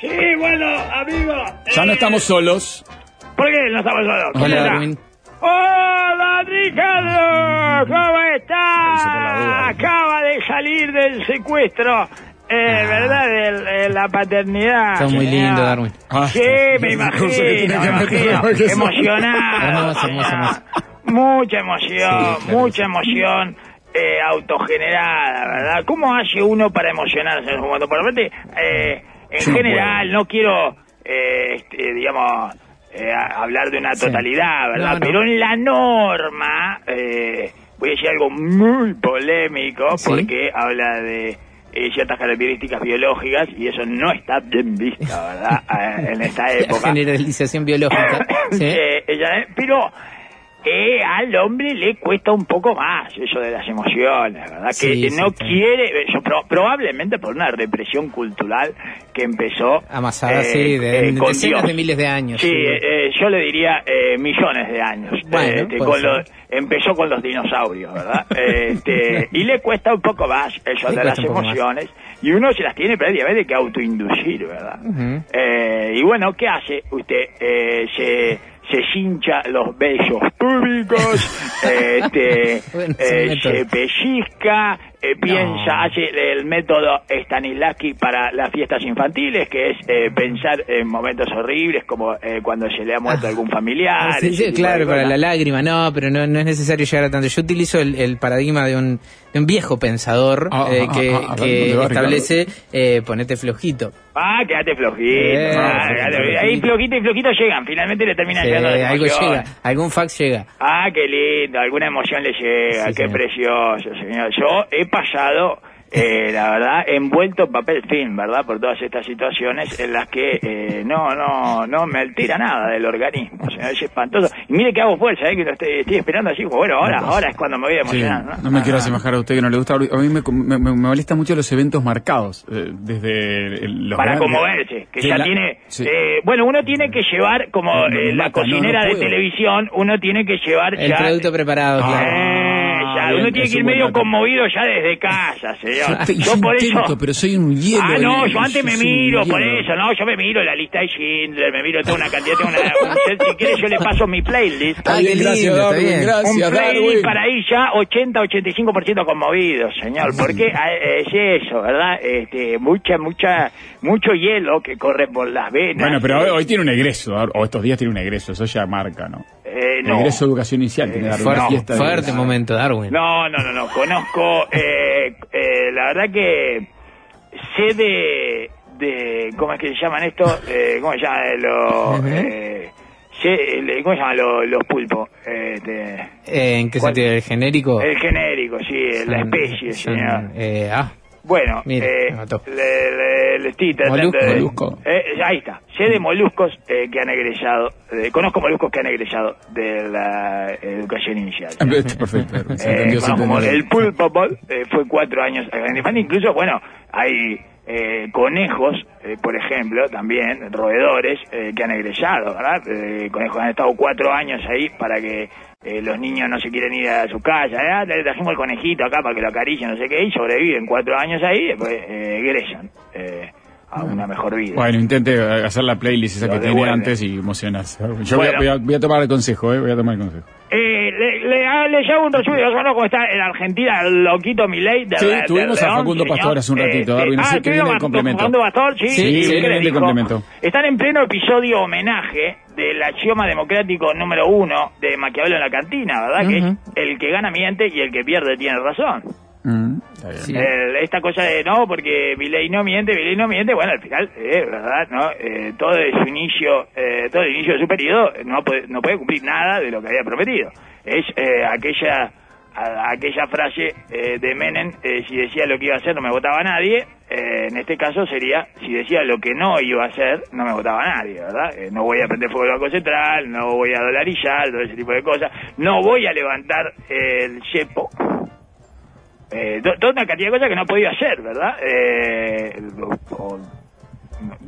Sí, bueno, amigo. Ya no eh, estamos solos. ¿Por qué no estamos solos? ¿Quién Hola? Darwin. Hola, Ricardo. ¿Cómo está? Acaba de salir del secuestro. Eh, ¿Verdad? De, de la paternidad. Está muy lindo, Darwin. Ah, Sí, me no imagino, sé tiene que imagino. Emocionado. Hermoso, hermoso, señor. hermoso. Mucha emoción, Sí, claro mucha emoción eh, autogenerada, ¿verdad? ¿Cómo hace uno para emocionarse en un momento? Por aparte, eh, en general, no quiero, eh, este, digamos, eh, hablar de una Sí. totalidad, ¿verdad? No, no. Pero en la norma, eh, voy a decir algo muy polémico, Sí. porque habla de eh, ciertas características biológicas y eso no está bien visto, ¿verdad? En esta La época. generalización biológica. ¿sí? Eh, ella- pero eh, al hombre le cuesta un poco más eso de las emociones, ¿verdad? Que Sí, eh, sí, no sí. quiere, yo, pro- probablemente por una represión cultural que empezó Amasada, eh, sí, de, eh, con decenas Dios. de miles de años. Sí, eh, eh, yo le diría eh, millones de años. Bueno, Este, con los- empezó con los dinosaurios, ¿verdad? Este, y le cuesta un poco más eso Le de las emociones. Y uno se las tiene previamente que autoinducir, ¿verdad? Eh, y bueno, ¿qué hace? Usted eh, se, se cincha los bellos públicos, este, Bueno, eh, se pellizca, eh, piensa, hace el método Stanislavski para las fiestas infantiles, que es eh, pensar en momentos horribles como eh, cuando se le ha muerto Ah. algún familiar. Sí, ese sí, tipo claro, para la lágrima, no, pero no, no es necesario llegar a tanto. Yo utilizo el, el paradigma de un, de un viejo pensador Ah, eh, ah, que, ah, ah, que ¿dónde va, establece eh, ponete flojito. Ah, quédate flojito. Eh, ah, flojito, quédate- flojito. Ahí flojito y flojito llegan, finalmente le terminan Sí, llegando algo llega, algún fax llega. Ah, qué lindo, alguna emoción le llega, Sí, qué señor. precioso, señor. Yo he pasado eh, la verdad, envuelto en papel film, ¿verdad? Por todas estas situaciones en las que eh, no, no, no me altera nada del organismo. O sea, es espantoso. Y mire que hago fuerza, ¿eh? Que lo estoy, estoy esperando así, como, bueno, ahora, ahora es cuando me voy a Sí, emocionar, ¿no? no me quiero Ah, asemejar a usted que no le gusta. A mí me, me, molestan mucho los eventos marcados. eh, desde el- los para grandes- conmoverse, que ya la- tiene... sí. eh, bueno, uno tiene que llevar, como No, eh, la mata, cocinera no de televisión, uno tiene que llevar El ya... producto preparado, Ah, claro. Eh, ya, bien, uno tiene que ir medio dato. conmovido ya desde casa, señor. Yo, Yo yo por intento, eso... pero soy un hielo. Ah, no, eh, yo antes me miro, por eso, no, yo me miro la lista de Schindler, me miro toda una cantidad, tengo una, un- si quieres yo le paso mi playlist. Está Ah, bien, qué gracias, lindo, está Darwin, bien. Un playlist Darwin. para ir ya 80-85% conmovido, señor, porque eh, es eso, ¿verdad? Este, mucha, mucha, mucho hielo que corre por las venas. Bueno, pero hoy, hoy tiene un egreso, o estos días tiene un egreso, eso ya marca, ¿no? Eh, no. Egreso de educación inicial, tiene que dar una Fuerte, de- momento, Darwin. No, no, no, no. Conozco, eh, eh, la verdad que sé de, de, ¿cómo es que se llaman esto? Eh, ¿Cómo se llaman los, eh, ¿cómo se llaman los, los pulpos? Este, Eh, ¿En qué ¿Cuál? sentido? ¿El genérico? el genérico, sí, la Son- especie, son, señor. eh, ah, Bueno, Mire, eh, le, le- le tratando Molusco. de- Molusco. Eh, ahí está. Sé de moluscos eh, que han egresado, eh, conozco moluscos que han egresado de la educación inicial. Ah, Perfecto, se Eh, entendió, bueno, como el pulpo ball eh, fue cuatro años Infante. Incluso, bueno, hay eh, conejos, eh, por ejemplo, también, roedores, eh, que han egresado, ¿verdad? Eh, conejos han estado cuatro años ahí para que los niños no se quieren ir a su casa. ¿eh? Le trajimos el conejito acá para que lo acaricien, no sé qué, y sobreviven cuatro años ahí y después egresan eh, a una mejor vida. Bueno, intente hacer la playlist esa Lo que devuelve. antes y emocionarse. Yo voy, a, voy a- voy a tomar el consejo, ¿eh? Voy a tomar el consejo. Eh, le, le, le hago un resumen, yo cómo está en Argentina el loquito Milei de Sí, de tuvimos a Facundo. Pastor hace un ratito, Eh, Darwin, eh, así ah, que viene el complemento. Facundo Pastor, sí, Sí, sí, sí, ¿qué viene el complemento. Están en pleno episodio homenaje del axioma democrático número uno de Maquiavelo en la cantina, ¿verdad? Que es el que gana miente y el que pierde tiene razón. Mm. Sí. El- esta cosa de no, porque Milei no miente, Milei no miente, bueno, al final, eh, ¿verdad? ¿no? Eh, todo de su inicio, eh, todo el inicio de su periodo no puede, no puede cumplir nada de lo que había prometido. Es eh, aquella a- aquella frase eh, de Menem, eh, si decía lo que iba a hacer no me votaba nadie, eh, en este caso sería, si decía lo que no iba a hacer, no me votaba nadie, ¿verdad? Eh, no voy a prender fuego el Banco Central, no voy a dolarizar, todo ese tipo de cosas, no voy a levantar el cepo, eh, to- toda una cantidad de cosas que no ha podido hacer, ¿verdad? Eh, o-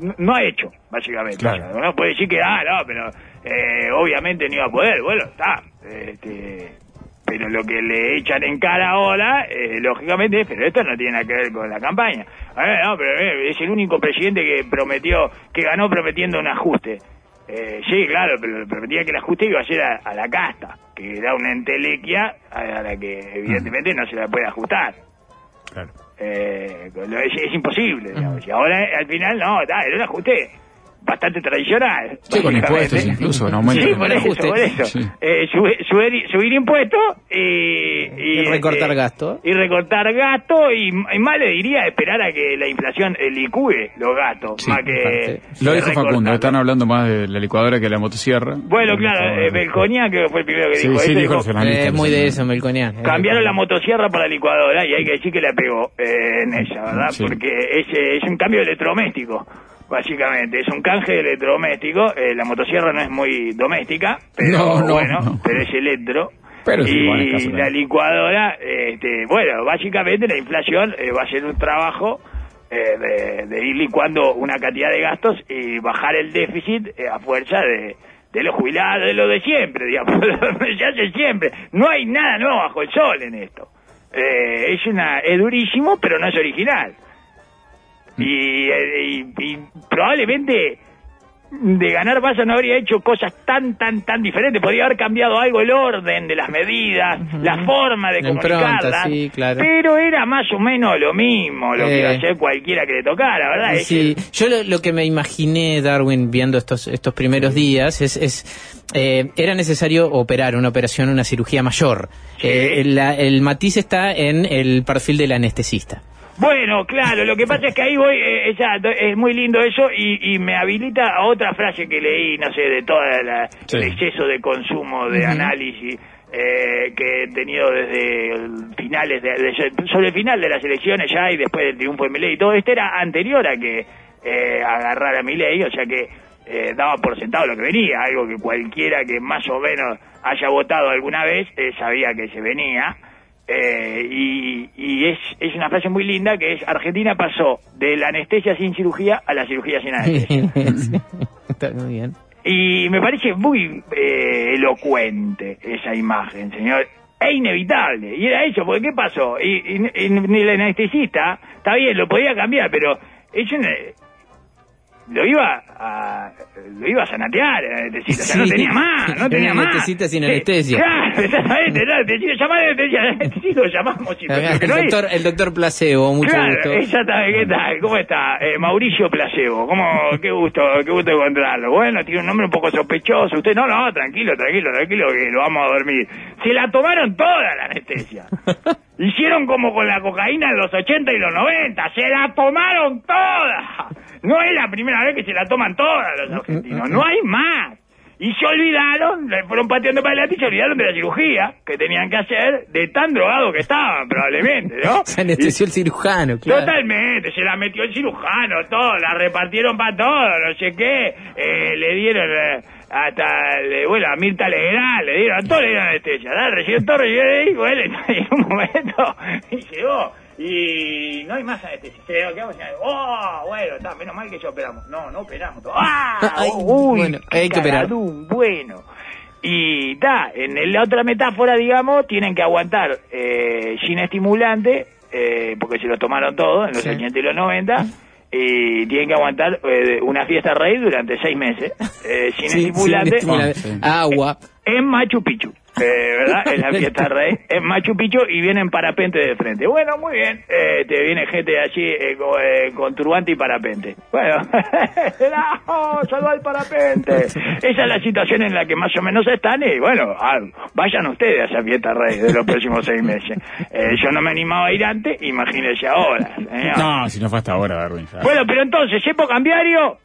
no, no ha hecho, básicamente. Claro. O sea, uno puede decir que, ah, no, pero eh, obviamente no iba a poder. Bueno, está. Este, pero lo que le echan en cara ahora, eh, lógicamente, es, pero esto no tiene nada que ver con la campaña. Eh, no, pero eh, es el único presidente que prometió, que ganó prometiendo un ajuste. Eh, sí, claro, pero prometía que el ajuste iba a ser a, a la casta, que era una entelequia a la que evidentemente no se la puede ajustar. Claro. Eh, lo- es, es imposible, digamos. Y ahora al final no, da, un ajuste bastante tradicional. Sí, con impuestos incluso, no aumento. Sí, por eso, ajuste. por eso. Sí. Eh, subir, subir, subir impuestos y, Y recortar eh, gasto. Y recortar gasto y, y más le diría esperar a que la inflación licúe los gastos, Sí, más que... Lo dijo Facundo, están hablando más de la licuadora que de la motosierra. Bueno, claro, eh, que fue el primero que Sí, dijo sí, eso, dijo dijo, Eh, muy de eso, Melconian. Cambiaron la motosierra por la licuadora y hay que decir que la pegó eh, en ella, ¿verdad? Sí. Porque es, es un cambio electrodoméstico, básicamente. Es un canje de electrodoméstico. Eh, la motosierra no es muy doméstica, pero No, no, bueno, no. pero es electro. Pero y caso la licuadora, este, bueno, básicamente la inflación eh, va a ser un trabajo eh, de, de ir licuando una cantidad de gastos y bajar el déficit eh, a fuerza de, de los jubilados, de lo de siempre, digamos, se hace siempre. No hay nada nuevo bajo el sol en esto. Eh, es una es durísimo, pero no es original. Y, eh, y- y probablemente de ganar Massa no habría hecho cosas tan, tan, tan diferentes. Podría haber cambiado algo el orden de las medidas, la forma de comunicarlas. sí, claro. Pero era más o menos lo mismo lo que Eh. iba a hacer cualquiera que le tocara, ¿verdad? Es Sí, yo lo, lo que me imaginé, Darwin, viendo estos, estos primeros días, es, es eh, era necesario operar una operación, una cirugía mayor. Sí. Eh, la- el matiz está en el perfil del anestesista. Bueno, claro, lo que pasa es que ahí voy, eh, exacto, es muy lindo eso y, y me habilita a otra frase que leí, no sé, de todo Sí. el exceso de consumo, de análisis eh, que he tenido desde finales de, de- sobre el final de las elecciones ya y después del triunfo de Milei y todo esto era anterior a que eh, agarrara Milei, o sea que eh, daba por sentado lo que venía, algo que cualquiera que más o menos haya votado alguna vez eh, sabía que se venía. Eh, y y es, es una frase muy linda que es Argentina pasó de la anestesia sin cirugía a la cirugía sin anestesia. Está muy bien. Y me parece muy eh, elocuente esa imagen, señor. Es inevitable. Y era eso, porque ¿qué pasó? Y, y- y ni el anestesista, está bien, lo podía cambiar, pero es un, eh, lo iba a lo iba a sanatear el anestesista, o sea, no Sí. tenía más, no tenía más. anestesista sin Sí, anestesia. Claro, exactamente, llamar anestesista, el anestesista lo llamamos, sí, pero El no hay- doctor, el doctor Placebo, mucho Claro, gusto. exactamente, ¿qué tal? ¿Cómo está? Eh, Mauricio Placebo, ¿cómo, qué gusto, qué gusto encontrarlo. Bueno, tiene un nombre un poco sospechoso. Usted, no, no, tranquilo, tranquilo, tranquilo, que lo vamos a dormir. Se la tomaron toda la anestesia. Hicieron como con la cocaína en los 80 y los 90, se la tomaron toda. No es la primera vez que se la toman todas los argentinos, no hay más. Y se olvidaron, le fueron pateando para adelante y se olvidaron de la cirugía que tenían que hacer de tan drogado que estaban, probablemente, ¿no? Se anestesió el cirujano, claro. Totalmente, se la metió el cirujano, todo, la repartieron para todo, no sé qué, eh, le dieron eh, hasta, le- bueno, a Mirta Legrand, le dieron, a todo le dieron anestesia, ¿verdad? recibió todo, recibió bueno, en un momento, y llegó, y no hay más anestesia, se quedamos oh, bueno, está, menos mal que ya operamos, no, no operamos, todo. ¡ah! Ay, uy, bueno, hay que operar. bueno. Y está, en la otra metáfora, digamos, tienen que aguantar eh, sin estimulante, eh, porque se lo tomaron todos en los Sí. 80 y los 90, y tienen que aguantar eh, una fiesta rey durante seis meses, eh, sin Sí, estimulante, sin estimulante. Agua. en Machu Picchu. Eh, ¿Verdad? En la fiesta rey, en Machu Picchu y vienen parapente de frente. Bueno, muy bien. Eh, te viene gente allí eh, con, eh, con turbante y parapente. Bueno, ¡No! ¡Salva el parapente! Esa es la situación en la que más o menos están y bueno, ah, vayan ustedes a esa fiesta rey de los próximos seis meses. Eh, yo no me animaba a ir antes, imagínense ahora. señor. No, si no fue hasta ahora, Darwin. ya. Bueno, pero entonces, ¿cepo cambiario?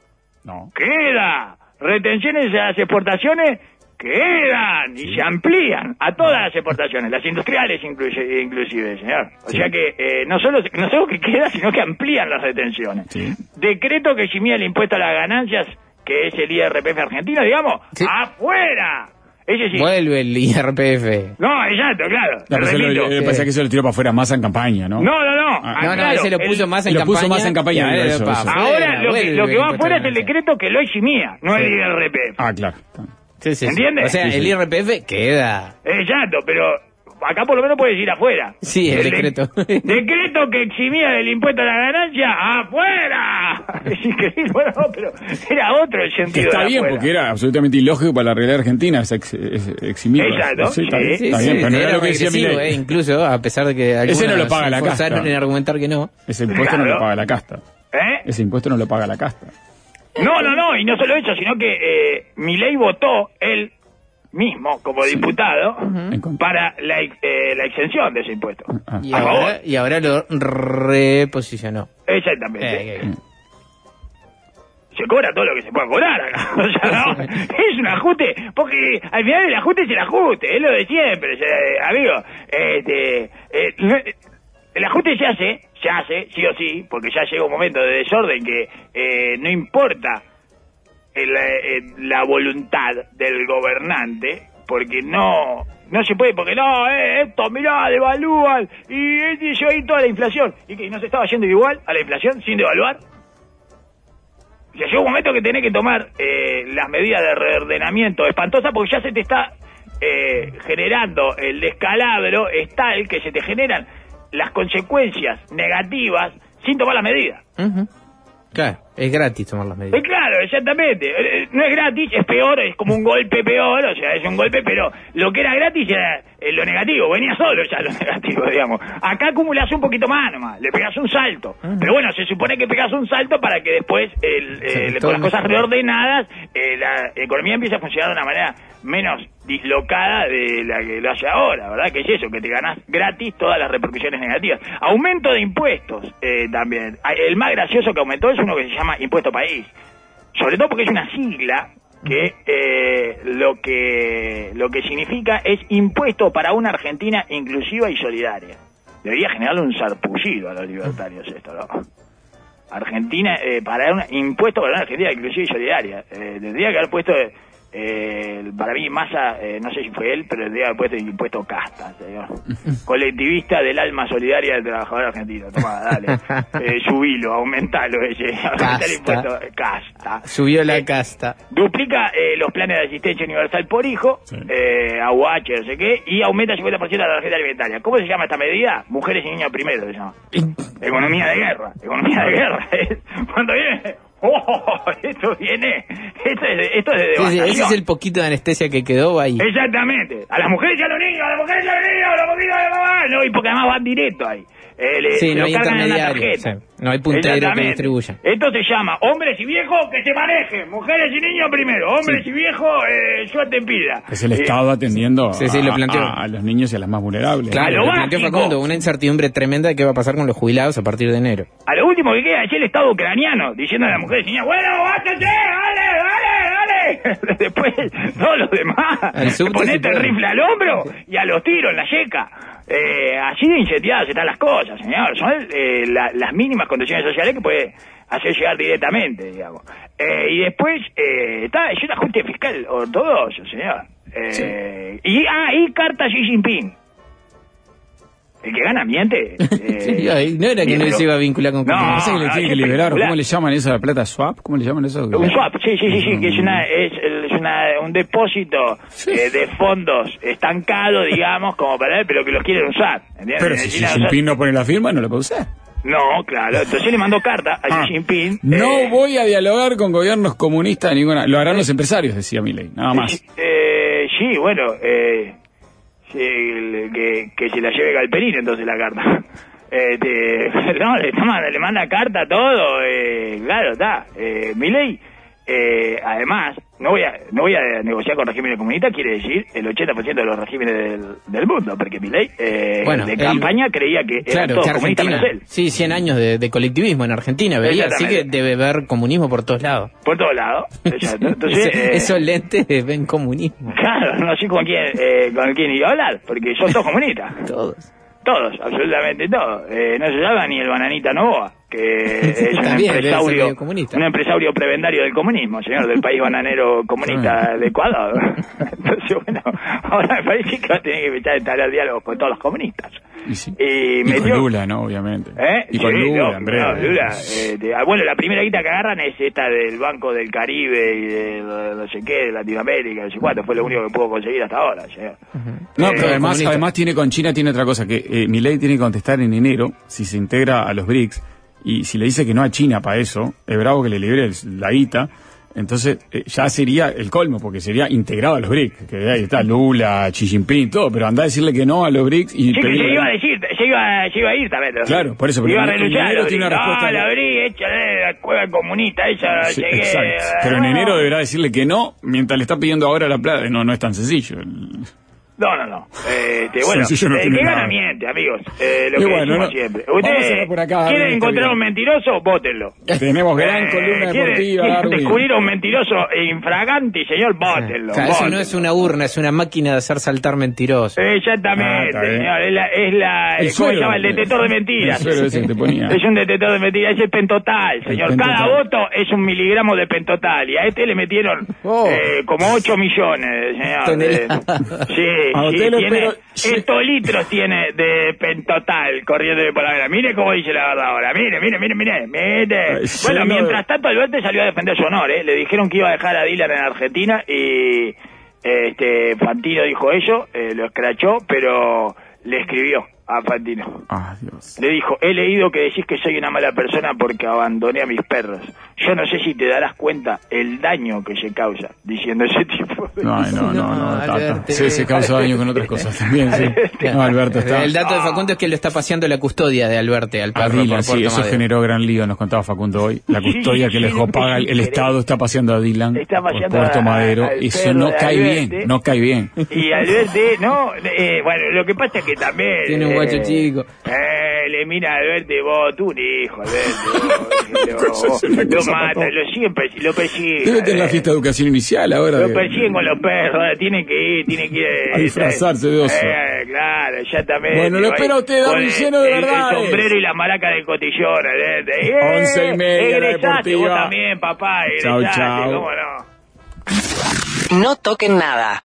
No. queda. Retenciones a las exportaciones quedan y se amplían a todas las exportaciones, las industriales incluye- inclusive, señor. O Sí. sea que eh, no solo no solo que queda, sino que amplían las retenciones. Sí. Decreto que eximía el impuesto a las ganancias, que es el IRPF argentino, digamos, Sí. afuera. Ese sí. Vuelve el IRPF. No, exacto, claro. No, pero se lo- repito. eh, pasa que eso lo tiró para afuera más en campaña, ¿no? No, no, no. Ah. Ah, No, no, claro, ese lo el- puso más en lo campaña. puso más en campaña, eso, eso. Ahora lo que, vuelve lo que va afuera es el decreto que lo eximía, no el IRPF. Ah, claro. Sí, sí, sí. ¿Entiende? O sea, Sí, el. IRPF queda. Exacto, pero acá por lo menos puedes ir afuera. Sí, el de- decreto. decreto que eximía del impuesto a la ganancia, ¡afuera! Es increíble, bueno, no, pero era otro el Que sentido está de bien, afuera. porque era absolutamente ilógico para la realidad argentina es ex, es- eximir. Exacto, Sí, está sí, bien, Sí, está sí, bien, pero no era lo que decía Milei. eh, incluso, a pesar de que algunos Ese no lo paga la se casta. en argumentar que no. Ese impuesto no Claro. lo paga la casta. ¿Eh? Ese impuesto no lo paga la casta. No, no, no, y no solo eso, sino que eh, Milei votó él mismo como diputado para la, eh, la exención de ese impuesto. Ah. Y ahora, y ahora lo reposicionó. Exactamente. Eh, eh, se cobra todo lo que se pueda cobrar acá. O sea, no, es un ajuste, porque al final el ajuste es el ajuste, es lo de siempre, amigo. Este, eh, el ajuste se hace, se hace, sí o sí, porque ya llega un momento de desorden que eh, no importa el, eh, la voluntad del gobernante, porque no no se puede, porque no, eh, esto, mirá, devalúan, y, y yo ahí toda la inflación, y que no se estaba yendo igual a la inflación sin devaluar. O sea, llega un momento que tenés que tomar eh, las medidas de reordenamiento espantosas porque ya se te está eh, generando el descalabro, es tal que se te generan las consecuencias negativas sin tomar las medidas. Es gratis tomar las Eh, medidas. claro, exactamente. Eh, No es gratis, es peor, es como un golpe peor, o sea, es un golpe, pero lo que era gratis era eh, lo negativo, venía solo ya lo negativo, digamos. Acá acumulás un poquito más nomás, le pegás un salto. Pero bueno, se supone que pegás un salto para que después, el, eh, con las cosas reordenadas, eh, la economía empieza a funcionar de una manera menos dislocada de la que lo hace ahora, ¿verdad? Que es eso, que te ganás gratis todas las repercusiones negativas. Aumento de impuestos eh, también. Ah, El más gracioso que aumentó es uno que se llama Impuesto País. Sobre todo porque es una sigla que eh, lo que lo que significa es impuesto para una Argentina inclusiva y solidaria. Debería generarle un sarpullido a los libertarios esto, ¿no? Argentina, eh, para un impuesto para una Argentina inclusiva y solidaria. Eh, tendría que haber puesto, eh, para mí Massa, eh, no sé si fue él, pero que haber puesto el impuesto casta, señor. Colectivista del alma solidaria del trabajador argentino. Toma, dale. Eh, subilo, aumentalo ese. Aumentá el impuesto casta. Subió la Eh, casta. Duplica eh, los planes de asistencia universal por hijo, Sí. eh, AUH, no sé qué, y aumenta el 50% de la tarjeta alimentaria. ¿Cómo se llama esta medida? Mujeres y niños primero se llama. Economía de guerra, economía de guerra. Cuando viene, ¡oh! Esto viene, esto es, esto es de ese es el poquito de anestesia que quedó ahí. Exactamente. A las mujeres y a los niños, a las mujeres y a los niños, a los poquitos de mamá. No, y porque además van directo ahí. Eh, le- Sí, se no lo hay cargan en intermediario, tarjeta. sí. No hay puntero que distribuya. Esto se llama hombres y viejos que se manejen, mujeres y niños primero, hombres y viejos, eh, yo te pida. Es el Eh, Estado atendiendo Sí, sí, lo a- a, a los niños y a las más vulnerables. Claro, lo lo planteó. Facundo, una incertidumbre tremenda de qué va a pasar con los jubilados a partir de enero. A lo último que queda es el Estado ucraniano, diciendo a las mujeres y niñas, bueno, bájate, dale, dale, dale. Después, todos los demás, ponete el rifle al hombro y a los tiros en la yeca. Eh, así de incendiadas están las cosas, señor. Son eh, la- las mínimas condiciones sociales que puede hacer llegar directamente, digamos. Eh, y después, eh, está, es un ajuste fiscal ortodoxo, señor. Eh, y, ah, y carta Xi Jinping. El que gana miente. eh, Sí, ay, no era que no se iba a vincular con No. Pasa que le no, tienen es que liberar. ¿Cómo le llaman eso a la plata? ¿Swap? ¿Cómo le llaman eso? Un swap, sí, sí, sí, sí, que es, una, es, es una, un depósito eh, de fondos estancado, digamos, como para él, pero que los quieren usar. ¿entiendes? Pero si Xi Jinping no pone la firma, no lo puede usar. No, claro, entonces le mandó carta a Ah, Xi Jinping. No eh, voy a dialogar con gobiernos comunistas ninguna. Lo harán los empresarios, decía Milei, nada más. Eh, sí, bueno, eh, el- que, que se la lleve Galperín entonces la carta. Este, no, le, toma- le manda carta todo, eh, claro, está. Eh, Milei, eh, además, no voy, a, no voy a negociar con regímenes comunistas, quiere decir el 80% de los regímenes del, del mundo, porque Milei eh, Bueno, de campaña creía que Claro, todos que comunistas menos Argentina. él. Sí, 100 años de, de colectivismo en Argentina, veía. Así que debe haber comunismo por todos lados. Por todos lados. Entonces, Eso- eh, Esos lentes ven comunismo. Claro, no sé con quién, eh, con quién iba a hablar, porque son todos comunistas. Todos. Todos, absolutamente todos. Eh, no se llama ni el Bananita Novoa, que es un empresario, un empresario prebendario del comunismo, señor, del país bananero comunista de Ecuador. Entonces, bueno, ahora me parece que va a tener que empezar a entablar diálogos con todos los comunistas. Y, sí. Y Y metió- con Lula, ¿no? Obviamente. ¿Eh? Y con Sí, Lula, no, Lula, eh, de- ah, bueno, la primera guita que agarran es esta del Banco del Caribe y de no sé qué, de Latinoamérica, no sé cuánto, fue lo único que pudo conseguir hasta ahora, señor. No, Eh, pero además, comunista. además tiene con China tiene otra cosa, que eh, Milei tiene que contestar en enero si se integra a los BRICS y si le dice que no a China para eso, es bravo que le libere el- la guita, entonces eh, ya sería el colmo, porque sería integrado a los BRICS, que ahí está Lula, Xi Jinping, todo, pero anda a decirle que no a los BRICS y Sí, que se iba a decir, se iba, se iba a ir también. ¿no? Claro, por eso, pero Iba a en- en renunciar. enero tiene una respuesta- No, la abrí, échale la cueva comunista, ella Sí, exacto. Pero en enero deberá decirle que no, mientras le está pidiendo ahora la plata. No, no es tan sencillo. No, no, no. Eh, este, bueno, no el tiene que nada. gana miente, amigos. Eh, lo Y que bueno, decimos no- siempre. Ustedes por acá, quieren encontrar bien. un mentiroso, vótenlo. Tenemos gran Eh, columna ¿quieren- deportiva, quieren descubrir un mentiroso infragante, señor, vótenlo. O sea, eso no es una urna, es una máquina de hacer saltar mentirosos. Exactamente, Ah, señor. Es la, es la El ¿cómo se suero. llama? El detector de mentiras. El suero ese que te ponía. Es un detector de mentiras, es el pentotal, señor. Cada pentotal. voto es un miligramo de pentotal y a este le metieron Oh. eh, como 8 millones, señor. Toneladas. Eh, sí, A sí, usted lo tiene espero- hectolitros tiene de pentotal corriendo por la vera. Mire cómo dice la verdad ahora. Mire, mire, mire, mire. mire. Bueno, mientras tanto Alberto salió a defender su honor, ¿eh? Le dijeron que iba a dejar a Dylan en Argentina y este Fantino dijo eso, eh, lo escrachó, pero le escribió a Fantino. Ah, Dios. Le dijo, he leído que decís que soy una mala persona porque abandoné a mis perros. Yo no sé si te darás cuenta el daño que se causa diciendo ese tipo de... No, ay, no, no, no. No, Tata. Alberto. Sí, se causa daño con otras cosas también, sí. No, Alberto está. El dato de Facundo es que lo está paseando la custodia de Alberto al A perro Dylan, por sí, Puerto eso Madero. generó gran lío, nos contaba Facundo hoy. La Sí, custodia que sí, le dejó sí, paga el, Estado está paseando a Dylan Está por paseando Puerto a- Madero. al Eso no cae bien, no cae bien. Y Alberti, no, eh, bueno, lo que pasa es que también... Tiene un guacho eh, chico. Eh, le mira a Alberto vos, tú un hijo, Alberto. Lo cosa mata, para lo siempre, lo persiguen. Debe tener la Alberto. fiesta de educación inicial ahora. Lo persiguen con los perros, ahora tienen que ir, tienen que ir. eh, A disfrazarse de oso. Eh, claro, exactamente. Bueno, lo Ahí, espera usted, don el- lleno de verdades. El sombrero y la maraca del cotillón, Alberto. Eh, Once y media, la deportiva. vos también, papá, Chau, egresaste, chau. cómo no. No toquen nada.